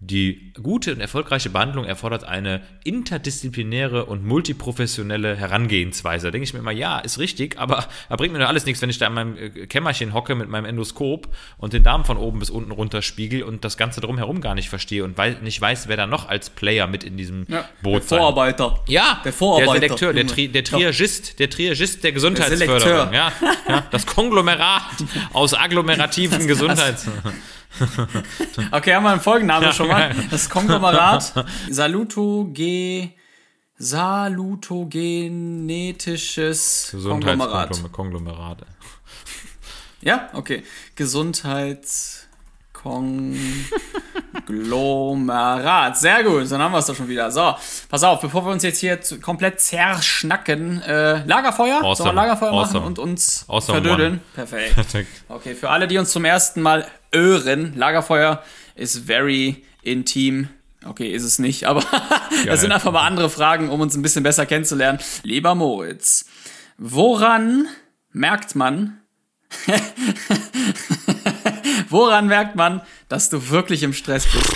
Die gute und erfolgreiche Behandlung erfordert eine interdisziplinäre und multiprofessionelle Herangehensweise. Da denke ich mir immer, ja, ist richtig, aber da bringt mir doch alles nichts, wenn ich da in meinem äh, Kämmerchen hocke mit meinem Endoskop und den Darm von oben bis unten runter spiegel und das Ganze drumherum gar nicht verstehe und wei nicht weiß, wer da noch als Player mit in diesem Boot der Vorarbeiter. ja, Der Vorarbeiter. Der Selekteur, der. Tri der Triagist, der Triagist der Gesundheitsförderung. Selekteur. ja, ja, das Konglomerat [laughs] aus agglomerativen Gesundheits... [laughs] [laughs] Okay, haben wir einen Folgenname Ja, schon mal. geil. Das Konglomerat [laughs] Salutoge Salutogenetisches Konglomerat. Gesundheitskonglomerat. Ja, okay. Gesundheitskonglomerat. Sehr gut, dann haben wir es doch schon wieder. So, pass auf, bevor wir uns jetzt hier komplett zerschnacken, äh, Lagerfeuer? Awesome. Sollen wir Lagerfeuer Awesome. machen und uns Awesome verdödeln? one. Perfekt. [laughs] Perfekt. Okay, für alle, die uns zum ersten Mal hören, Lagerfeuer ist very intim. Okay, ist es nicht, aber [laughs] das sind einfach mal andere Fragen, um uns ein bisschen besser kennenzulernen. Lieber Moritz, woran merkt man, [laughs] woran merkt man, dass du wirklich im Stress bist?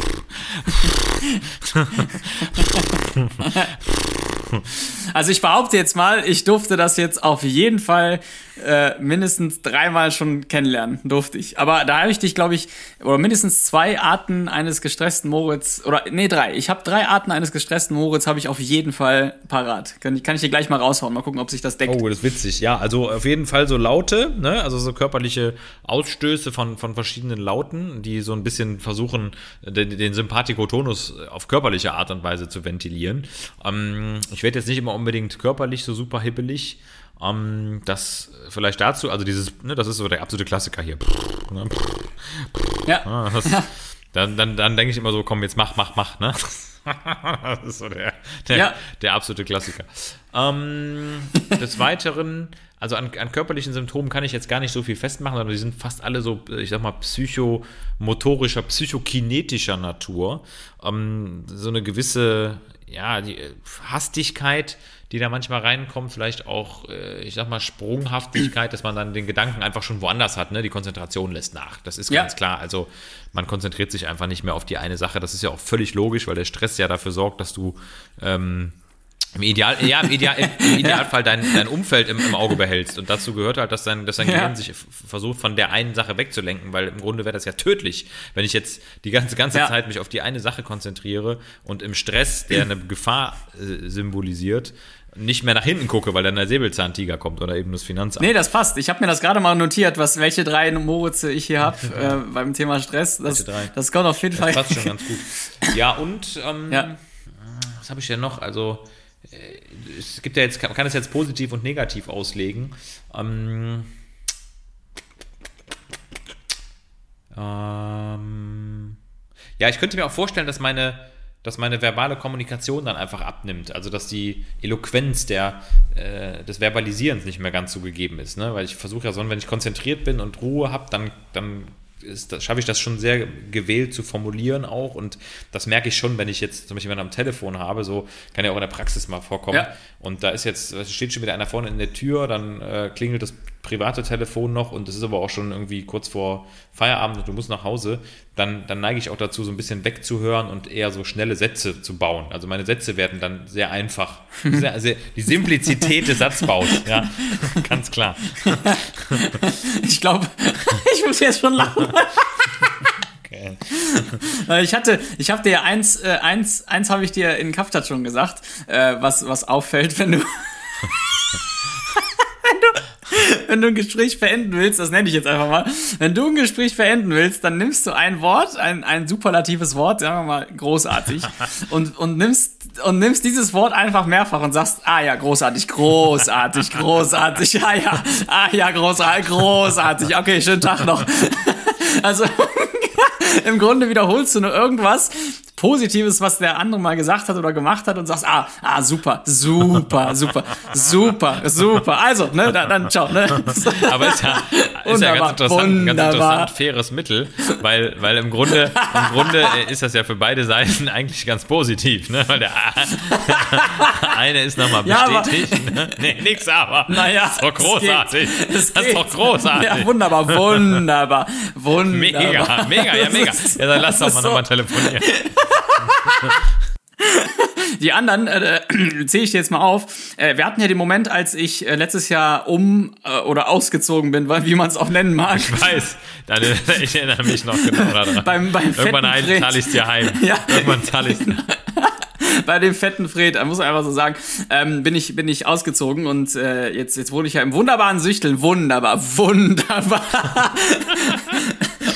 [laughs] Also ich behaupte jetzt mal, ich durfte das jetzt auf jeden Fall äh, mindestens dreimal schon kennenlernen, durfte ich. Aber da habe ich dich, glaube ich, oder mindestens zwei Arten eines gestressten Moritz, oder nee, drei. Ich habe drei Arten eines gestressten Moritz, habe ich auf jeden Fall parat. Kann, ich- kann ich dir gleich mal raushauen, mal gucken, ob sich das deckt. Oh, das ist witzig. Ja, also auf jeden Fall so Laute, ne? also so körperliche Ausstöße von, von verschiedenen Lauten, die so ein bisschen versuchen, den, den Sympathikotonus auf körperliche Art und Weise zu ventilieren. Ähm, ich werde jetzt nicht immer unbedingt körperlich so super hibbelig. Ähm, das vielleicht dazu, also dieses, ne, das ist so der absolute Klassiker hier. Ne? Ja. Ah, das, dann dann, dann denke ich immer so, komm, jetzt mach, mach, mach, ne? [laughs] Das ist so der, der, Ja. der absolute Klassiker. Ähm, des Weiteren, also an, an körperlichen Symptomen kann ich jetzt gar nicht so viel festmachen, sondern die sind fast alle so, ich sag mal, psychomotorischer, psychokinetischer Natur. Ähm, so eine gewisse, ja, die äh, Hastigkeit, die da manchmal reinkommt, vielleicht auch, äh, ich sag mal, Sprunghaftigkeit, dass man dann den Gedanken einfach schon woanders hat, ne? Die Konzentration lässt nach. Das ist Ja. ganz klar. Also man konzentriert sich einfach nicht mehr auf die eine Sache. Das ist ja auch völlig logisch, weil der Stress ja dafür sorgt, dass du ähm, im, Ideal, ja, im, Ideal, im [laughs] Idealfall dein, dein Umfeld im, im Auge behältst. Und dazu gehört halt, dass dein, dass dein Ja. Gehirn sich versucht, von der einen Sache wegzulenken, weil im Grunde wäre das ja tödlich, wenn ich jetzt die ganze, ganze Ja. Zeit mich auf die eine Sache konzentriere und im Stress, der eine Gefahr äh, symbolisiert, nicht mehr nach hinten gucke, weil dann der Säbelzahntiger kommt oder eben das Finanzamt. Nee, das passt. Ich habe mir das gerade mal notiert, was, welche drei Moritze ich hier habe [laughs] äh, beim Thema Stress. Das, das kommt auf jeden Fall. Das passt schon ganz gut. Ja, und ähm, Ja. was habe ich denn noch? Also, es gibt ja jetzt, man kann es jetzt positiv und negativ auslegen. Ähm, ähm, ja, ich könnte mir auch vorstellen, dass meine, dass meine verbale Kommunikation dann einfach abnimmt. Also, dass die Eloquenz der, äh, des Verbalisierens nicht mehr ganz so gegeben ist. Ne? Weil ich versuche ja so, wenn ich konzentriert bin und Ruhe habe, dann, dann ist, das, schaffe ich das schon sehr gewählt zu formulieren auch. Und das merke ich schon, wenn ich jetzt zum Beispiel jemanden am Telefon habe, so kann ja auch in der Praxis mal vorkommen. Ja. Und da ist jetzt, steht schon wieder einer vorne in der Tür, dann äh, klingelt das private Telefon noch und es ist aber auch schon irgendwie kurz vor Feierabend und du musst nach Hause, dann, dann neige ich auch dazu, so ein bisschen wegzuhören und eher so schnelle Sätze zu bauen. Also meine Sätze werden dann sehr einfach. [laughs] Sehr, sehr, die Simplizität des Satzbaus, ja, [laughs] ganz klar. [laughs] Ich glaube, ich muss jetzt schon lachen. Okay. Äh, Ich hatte, ich habe dir eins, äh, eins, eins habe ich dir in Kapstadt schon gesagt, äh, was, was auffällt, wenn du, wenn du, ein Gespräch beenden willst, das nenne ich jetzt einfach mal, wenn du ein Gespräch beenden willst, dann nimmst du ein Wort, ein, ein superlatives Wort, sagen wir mal großartig, [laughs] und, und nimmst, und nimmst dieses Wort einfach mehrfach und sagst, ah ja, großartig, großartig, großartig, ah ja, ah ja, großartig, großartig, okay, schönen Tag noch. [laughs] Also, [laughs] [laughs] im Grunde wiederholst du nur irgendwas, Positives, was der andere mal gesagt hat oder gemacht hat und sagst, ah, ah, super, super, super, super, super. Also, ne, dann, dann ciao, ne? [laughs] Aber ist ja, ist ja ganz interessant, ganz interessant, faires Mittel, weil, weil im Grunde, im Grunde ist das ja für beide Seiten eigentlich ganz positiv, ne? Weil der [laughs] eine ist nochmal Ja, bestätigt. ne? Nee, nix aber. Naja, Das ist doch großartig. es geht. Es das ist doch großartig. Ja, wunderbar, wunderbar, wunderbar. Mega, mega, ja, [laughs] mega. Ja, dann lass doch mal so- nochmal telefonieren. [laughs] Die anderen äh, äh, zähle ich dir jetzt mal auf. Äh, wir hatten ja den Moment, als ich äh, letztes Jahr um äh, oder ausgezogen bin, weil, wie man es auch nennen mag. Ich weiß, dann, ich erinnere mich noch genau daran. [laughs] Beim- beim Irgendwann zahle ich dir heim. Ja. Irgendwann zahle ich dir. bei dem fetten Fred, da muss man einfach so sagen, ähm, bin ich bin ich ausgezogen und äh, jetzt jetzt wohne ich ja im wunderbaren Süchteln, wunderbar, wunderbar.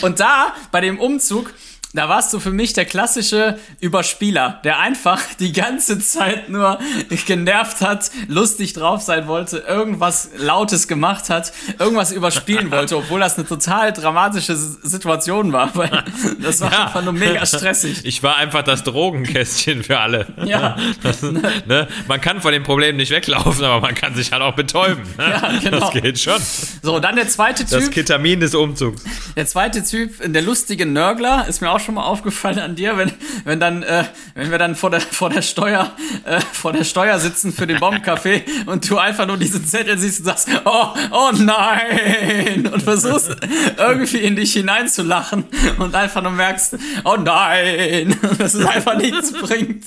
Und da bei dem Umzug da warst du für mich der klassische Überspieler, der einfach [laughs] die ganze Zeit nur genervt hat, lustig drauf sein wollte, irgendwas Lautes gemacht hat, irgendwas überspielen wollte, obwohl das eine total dramatische Situation war. Weil [laughs] das war einfach nur mega stressig. Ich war einfach das Drogenkästchen für alle. Ja. [laughs] Das, ne? Man kann vor dem Problem nicht weglaufen, aber man kann sich halt auch betäuben. Ne? Ja, genau. Das geht schon. So, dann der zweite Das Typ. Ketamin des Umzugs. Der zweite Typ, der lustige Nörgler, ist mir auch schon mal aufgefallen an dir, wenn, wenn dann, äh, wenn wir dann vor der, vor der Steuer, äh, vor der Steuer sitzen für den Bombencafé und du einfach nur diesen Zettel siehst und sagst, oh, oh nein! Und versuchst irgendwie in dich hineinzulachen und einfach nur merkst, oh nein! Dass es einfach nichts bringt.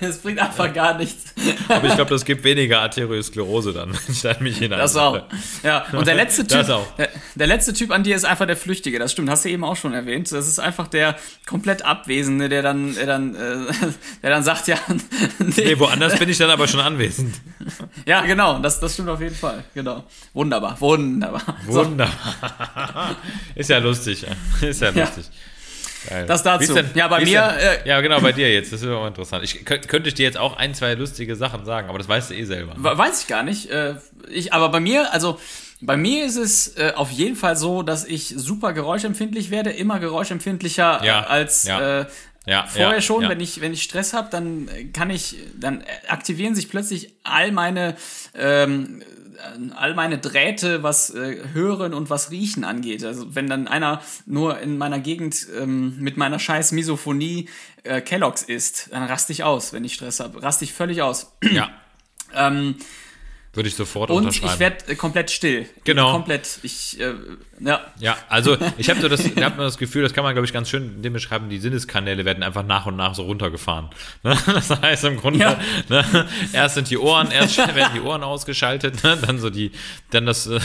Es bringt einfach gar nichts. Aber ich glaube, das gibt weniger Arteriosklerose dann, [laughs] wenn ich da mich hinein. Das auch. Ja, und der letzte Typ. Der, der letzte Typ an dir ist einfach der Flüchtige. Das stimmt, hast du eben auch schon erwähnt. Das ist einfach der komplett Abwesende, der dann, der dann, äh, [laughs] der dann sagt, ja, [laughs] nee, Nee, woanders bin ich dann aber schon anwesend. [laughs] ja, genau, das, das stimmt auf jeden Fall. Genau. Wunderbar, wunderbar. So, Wunderbar. Ist ja lustig. Ist ja Ja. lustig. Geil. Das dazu. Denn- Ja, bei mir, Denn, äh, ja, genau, bei dir jetzt. Das ist auch interessant. Ich könnt- könnte ich dir jetzt auch ein, zwei lustige Sachen sagen, aber das weißt du eh selber. we- weiß ich gar nicht. Äh, ich, aber bei mir, also bei mir ist es äh, auf jeden Fall so, dass ich super geräuschempfindlich werde, immer geräuschempfindlicher Ja, äh, als ja. äh, Ja, vorher ja, schon, ja. wenn ich wenn ich Stress habe, dann kann ich, dann aktivieren sich plötzlich all meine ähm, all meine Drähte, was äh, Hören und was Riechen angeht. Also wenn dann einer nur in meiner Gegend ähm, mit meiner scheiß Misophonie äh, Kelloggs isst, dann raste ich aus, wenn ich Stress habe. Raste ich völlig aus. Ja, [clears throat] Ähm, würde ich sofort und unterschreiben. ich werde äh, komplett still. Genau. Komplett. Ich, äh, ja. Ja, also [laughs] ich habe so das, ich hab nur das Gefühl, das kann man, glaube ich, ganz schön dem beschreiben, die Sinneskanäle werden einfach nach und nach so runtergefahren. [laughs] Ne? Das heißt im Grunde, Ja. ne? erst sind die Ohren, erst [laughs] werden die Ohren ausgeschaltet, ne? dann so die, dann das, äh,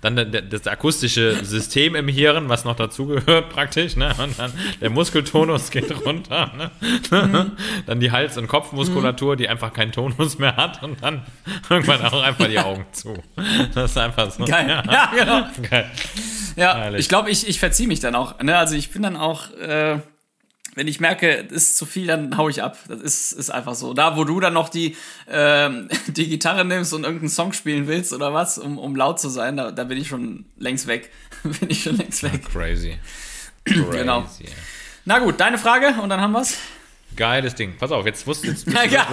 dann das akustische System im Hirn, was noch dazugehört praktisch, ne? und dann der Muskeltonus geht runter, ne? Mhm. dann die Hals- und Kopfmuskulatur, die einfach keinen Tonus mehr hat und dann irgendwann auch einfach die Augen zu. Das ist einfach so. Geil. Ja, genau. Geil. Ja, Herrlich. ich glaube, ich, ich verziehe mich dann auch. Ne? Also ich bin dann auch, äh, wenn ich merke, es ist zu viel, dann hau ich ab. Das ist, ist einfach so. Da, wo du dann noch die, ähm, [laughs] die Gitarre nimmst und irgendeinen Song spielen willst oder was, um, um laut zu sein, da, da bin ich schon längst weg. [laughs] bin ich schon längst weg. Crazy. [clears throat] Crazy. Genau. Na gut, deine Frage und dann haben wir's. Geiles Ding. Pass auf, jetzt wusst jetzt. [laughs] Ja, geil.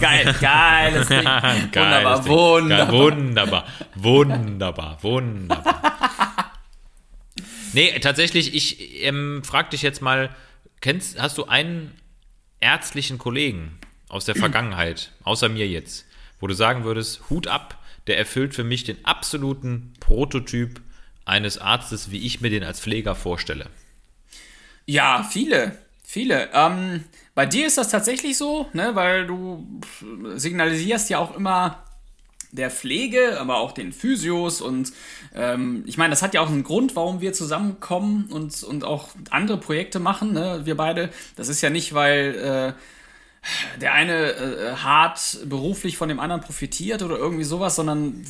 Geil, geiles Ding. Wunderbar, Geiles Ding. wunderbar. Wunderbar. Wunderbar. Wunderbar. Nee, tatsächlich, ich ähm, frag dich jetzt mal, kennst, hast du einen ärztlichen Kollegen aus der Vergangenheit, außer mir jetzt, wo du sagen würdest, Hut ab, der erfüllt für mich den absoluten Prototyp eines Arztes, wie ich mir den als Pfleger vorstelle? Ja, viele, viele. Ähm, bei dir ist das tatsächlich so, ne, weil du signalisierst ja auch immer der Pflege, aber auch den Physios und ähm, ich meine, das hat ja auch einen Grund, warum wir zusammenkommen und, und auch andere Projekte machen, ne, wir beide. Das ist ja nicht, weil äh, der eine äh, hart beruflich von dem anderen profitiert oder irgendwie sowas, sondern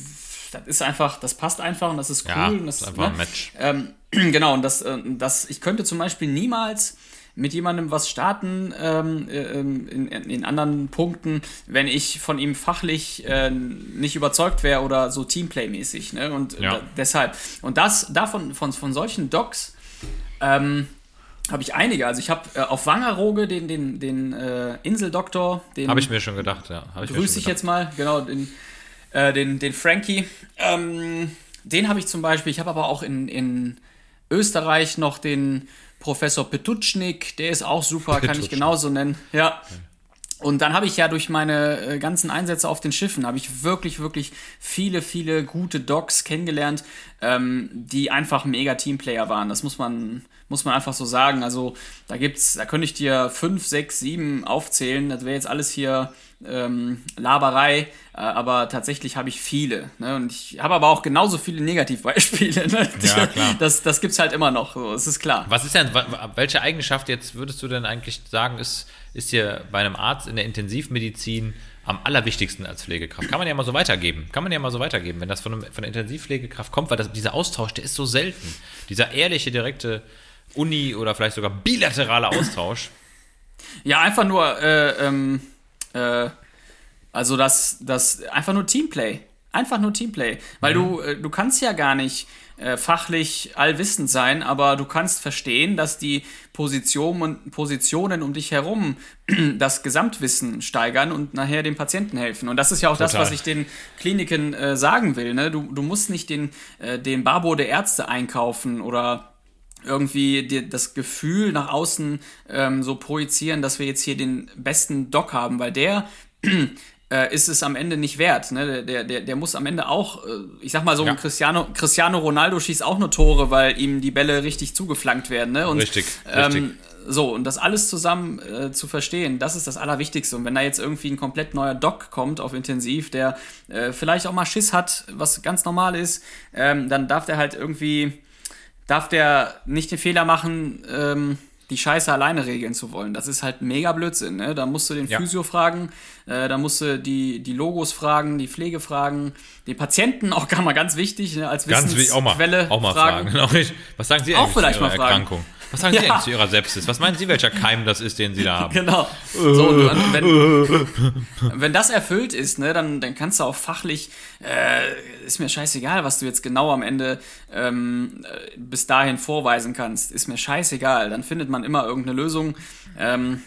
das ist einfach, das passt einfach und das ist cool. Ja, und das ist einfach ein Match. Ähm, [clears throat] genau, und das, äh, das, ich könnte zum Beispiel niemals mit jemandem was starten ähm, äh, ähm, in, in anderen Punkten, wenn ich von ihm fachlich äh, nicht überzeugt wäre oder so Teamplay-mäßig. Ne? Und Ja. da, deshalb. Und das davon von, von solchen Docs ähm, habe ich einige. Also ich habe äh, auf Wangerooge den, den, den äh, Inseldoktor, den Habe ich mir schon gedacht, ja. Hab ich grüße ich jetzt mal, genau, den, äh, den, den Frankie. Ähm, den habe ich zum Beispiel, ich habe aber auch in, in Österreich noch den Professor Petutschnik, der ist auch super, kann ich genauso nennen. Ja. Und dann habe ich ja durch meine äh, ganzen Einsätze auf den Schiffen, habe ich wirklich, wirklich viele, viele gute Docs kennengelernt, ähm, die einfach mega Teamplayer waren. Das muss man, muss man einfach so sagen. Also da gibt's, da könnte ich dir fünf, sechs, sieben aufzählen. Das wäre jetzt alles hier ähm, Laberei, äh, aber tatsächlich habe ich viele. Ne? Und ich habe aber auch genauso viele Negativbeispiele. [laughs] Ne? Ja, klar. Das, das gibt's halt immer noch, so, es ist klar. Was ist denn, welche Eigenschaft jetzt würdest du denn eigentlich sagen, ist, ist dir bei einem Arzt in der Intensivmedizin am allerwichtigsten als Pflegekraft? Kann man ja mal so weitergeben. Kann man ja mal so weitergeben, wenn das von, einem, von der Intensivpflegekraft kommt, weil das, dieser Austausch, der ist so selten. Dieser ehrliche, direkte Uni- oder vielleicht sogar bilaterale Austausch. Ja, einfach nur, äh, ähm, äh, also das, das, einfach nur Teamplay. Einfach nur Teamplay. Weil du, äh, du kannst ja gar nicht äh, fachlich allwissend sein, aber du kannst verstehen, dass die Positionen, Positionen um dich herum [clears throat] das Gesamtwissen steigern und nachher dem Patienten helfen. Und das ist ja auch das, Total. was ich den Kliniken äh, sagen will. Ne? Du, du musst nicht den, äh, den Barbo der Ärzte einkaufen oder irgendwie dir das Gefühl nach außen ähm, so projizieren, dass wir jetzt hier den besten Doc haben, weil der [clears throat] äh, ist es am Ende nicht wert. Ne? Der, der, der muss am Ende auch, äh, ich sag mal so, Ja. Cristiano, Cristiano Ronaldo schießt auch nur Tore, weil ihm die Bälle richtig zugeflankt werden. Ne? Und, Richtig, richtig. Ähm, so, und das alles zusammen äh, zu verstehen, das ist das Allerwichtigste. Und wenn da jetzt irgendwie ein komplett neuer Doc kommt auf Intensiv, der äh, vielleicht auch mal Schiss hat, was ganz normal ist, ähm, dann darf der halt irgendwie darf der nicht den Fehler machen, ähm, die Scheiße alleine regeln zu wollen. Das ist halt mega Blödsinn. Ne? Da musst du den Ja. Physio fragen, äh, da musst du die, die Logos fragen, die Pflege fragen, den Patienten auch gar [laughs] mal ganz wichtig, ne? als Ganz wichtig, auch mal, Wissensquelle auch mal fragen. [laughs] Genau, ich- Was sagen Sie Auch eigentlich vielleicht zu Ihrer mal fragen. Was sagen Sie Ja. eigentlich zu Ihrer Sepsis? Was meinen Sie, welcher Keim das ist, den Sie da haben? Genau. So, und, und wenn, wenn das erfüllt ist, ne, dann, dann kannst du auch fachlich, äh, ist mir scheißegal, was du jetzt genau am Ende ähm, äh, bis dahin vorweisen kannst. Ist mir scheißegal. Dann findet man immer irgendeine Lösung. Ähm,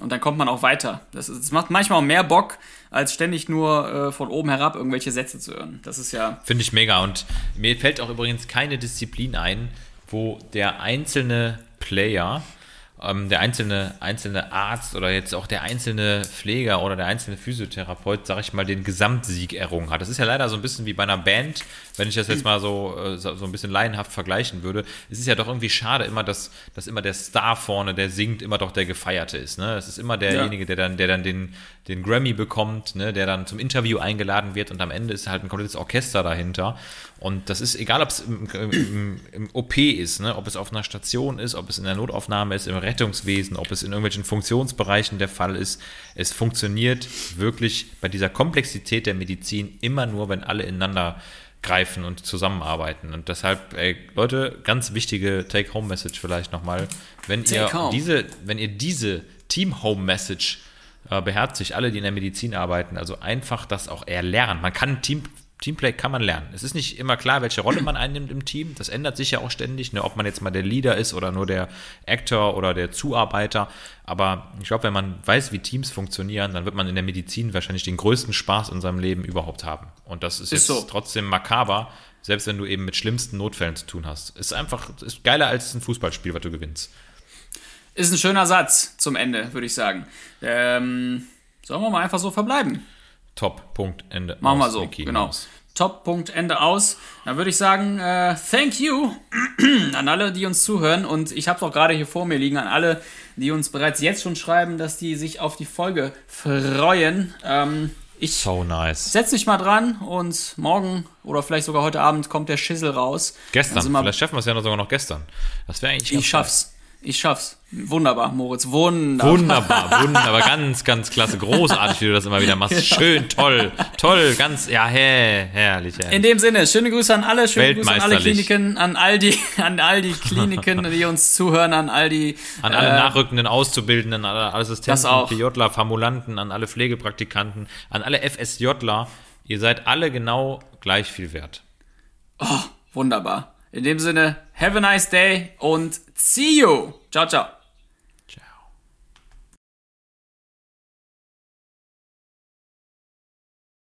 und dann kommt man auch weiter. Das, ist- das macht manchmal auch mehr Bock, als ständig nur äh, von oben herab irgendwelche Sätze zu hören. Das ist ja. Finde ich mega. Und mir fällt auch übrigens keine Disziplin ein, wo der einzelne Player, ähm, der einzelne, einzelne Arzt oder jetzt auch der einzelne Pfleger oder der einzelne Physiotherapeut, sag ich mal, den Gesamtsieg errungen hat. Das ist ja leider so ein bisschen wie bei einer Band, wenn ich das jetzt mal so, äh, so ein bisschen laienhaft vergleichen würde. Es ist ja doch irgendwie schade immer, dass, dass immer der Star vorne, der singt, immer doch der Gefeierte ist. Ne? Es ist immer derjenige, der dann, der dann den, den Grammy bekommt, ne? der dann zum Interview eingeladen wird und am Ende ist halt ein komplettes Orchester dahinter. Und das ist egal, ob es im, im, im OP ist, ne? ob es auf einer Station ist, ob es in der Notaufnahme ist, im Rettungswesen, ob es in irgendwelchen Funktionsbereichen der Fall ist. Es funktioniert wirklich bei dieser Komplexität der Medizin immer nur, wenn alle ineinander greifen und zusammenarbeiten. Und deshalb, ey, Leute, ganz wichtige Take-Home-Message vielleicht nochmal. Wenn ihr Take home. diese, wenn ihr diese Team-Home-Message äh, beherzigt, alle, die in der Medizin arbeiten, also einfach das auch erlernen. Man kann Team, Teamplay kann man lernen. Es ist nicht immer klar, welche Rolle man einnimmt im Team. Das ändert sich ja auch ständig, ne? ob man jetzt mal der Leader ist oder nur der Actor oder der Zuarbeiter. Aber ich glaube, wenn man weiß, wie Teams funktionieren, dann wird man in der Medizin wahrscheinlich den größten Spaß in seinem Leben überhaupt haben. Und das ist, jetzt so. trotzdem makaber, selbst wenn du eben mit schlimmsten Notfällen zu tun hast. Ist einfach, ist geiler als ein Fußballspiel, was du gewinnst. Ist ein schöner Satz zum Ende, würde ich sagen. Ähm, sollen wir mal einfach so verbleiben? Top, Punkt, Ende. Machen wir so, Mickey genau. Mouse. Top, Punkt, Ende aus. Dann würde ich sagen, äh, thank you [clears throat] an alle, die uns zuhören. Und ich habe es auch gerade hier vor mir liegen, an alle, die uns bereits jetzt schon schreiben, dass die sich auf die Folge freuen. Ähm, ich So nice. setz mich mal dran und morgen oder vielleicht sogar heute Abend kommt der Schissel raus. Gestern, Dann sind wir- vielleicht schaffen wir es ja noch sogar noch gestern. Das wäre eigentlich ich schaff's. Ich schaff's. Wunderbar, Moritz. Wunderbar. Wunderbar, [laughs] wunderbar, ganz, ganz klasse, großartig, wie du das immer wieder machst. Schön, toll, toll, ganz, ja, hä, herrlich. herrlich. In dem Sinne, schöne Grüße an alle, schöne Grüße an alle. Kliniken, an all die, an all die [laughs] Kliniken, die uns zuhören, an all die An alle äh, nachrückenden Auszubildenden, an alle Assistenten. PJler, Formulanten, an alle Pflegepraktikanten, an alle FSJler. Ihr seid alle genau gleich viel wert. Wunderbar. In dem Sinne, have a nice day und see you. Ciao, ciao.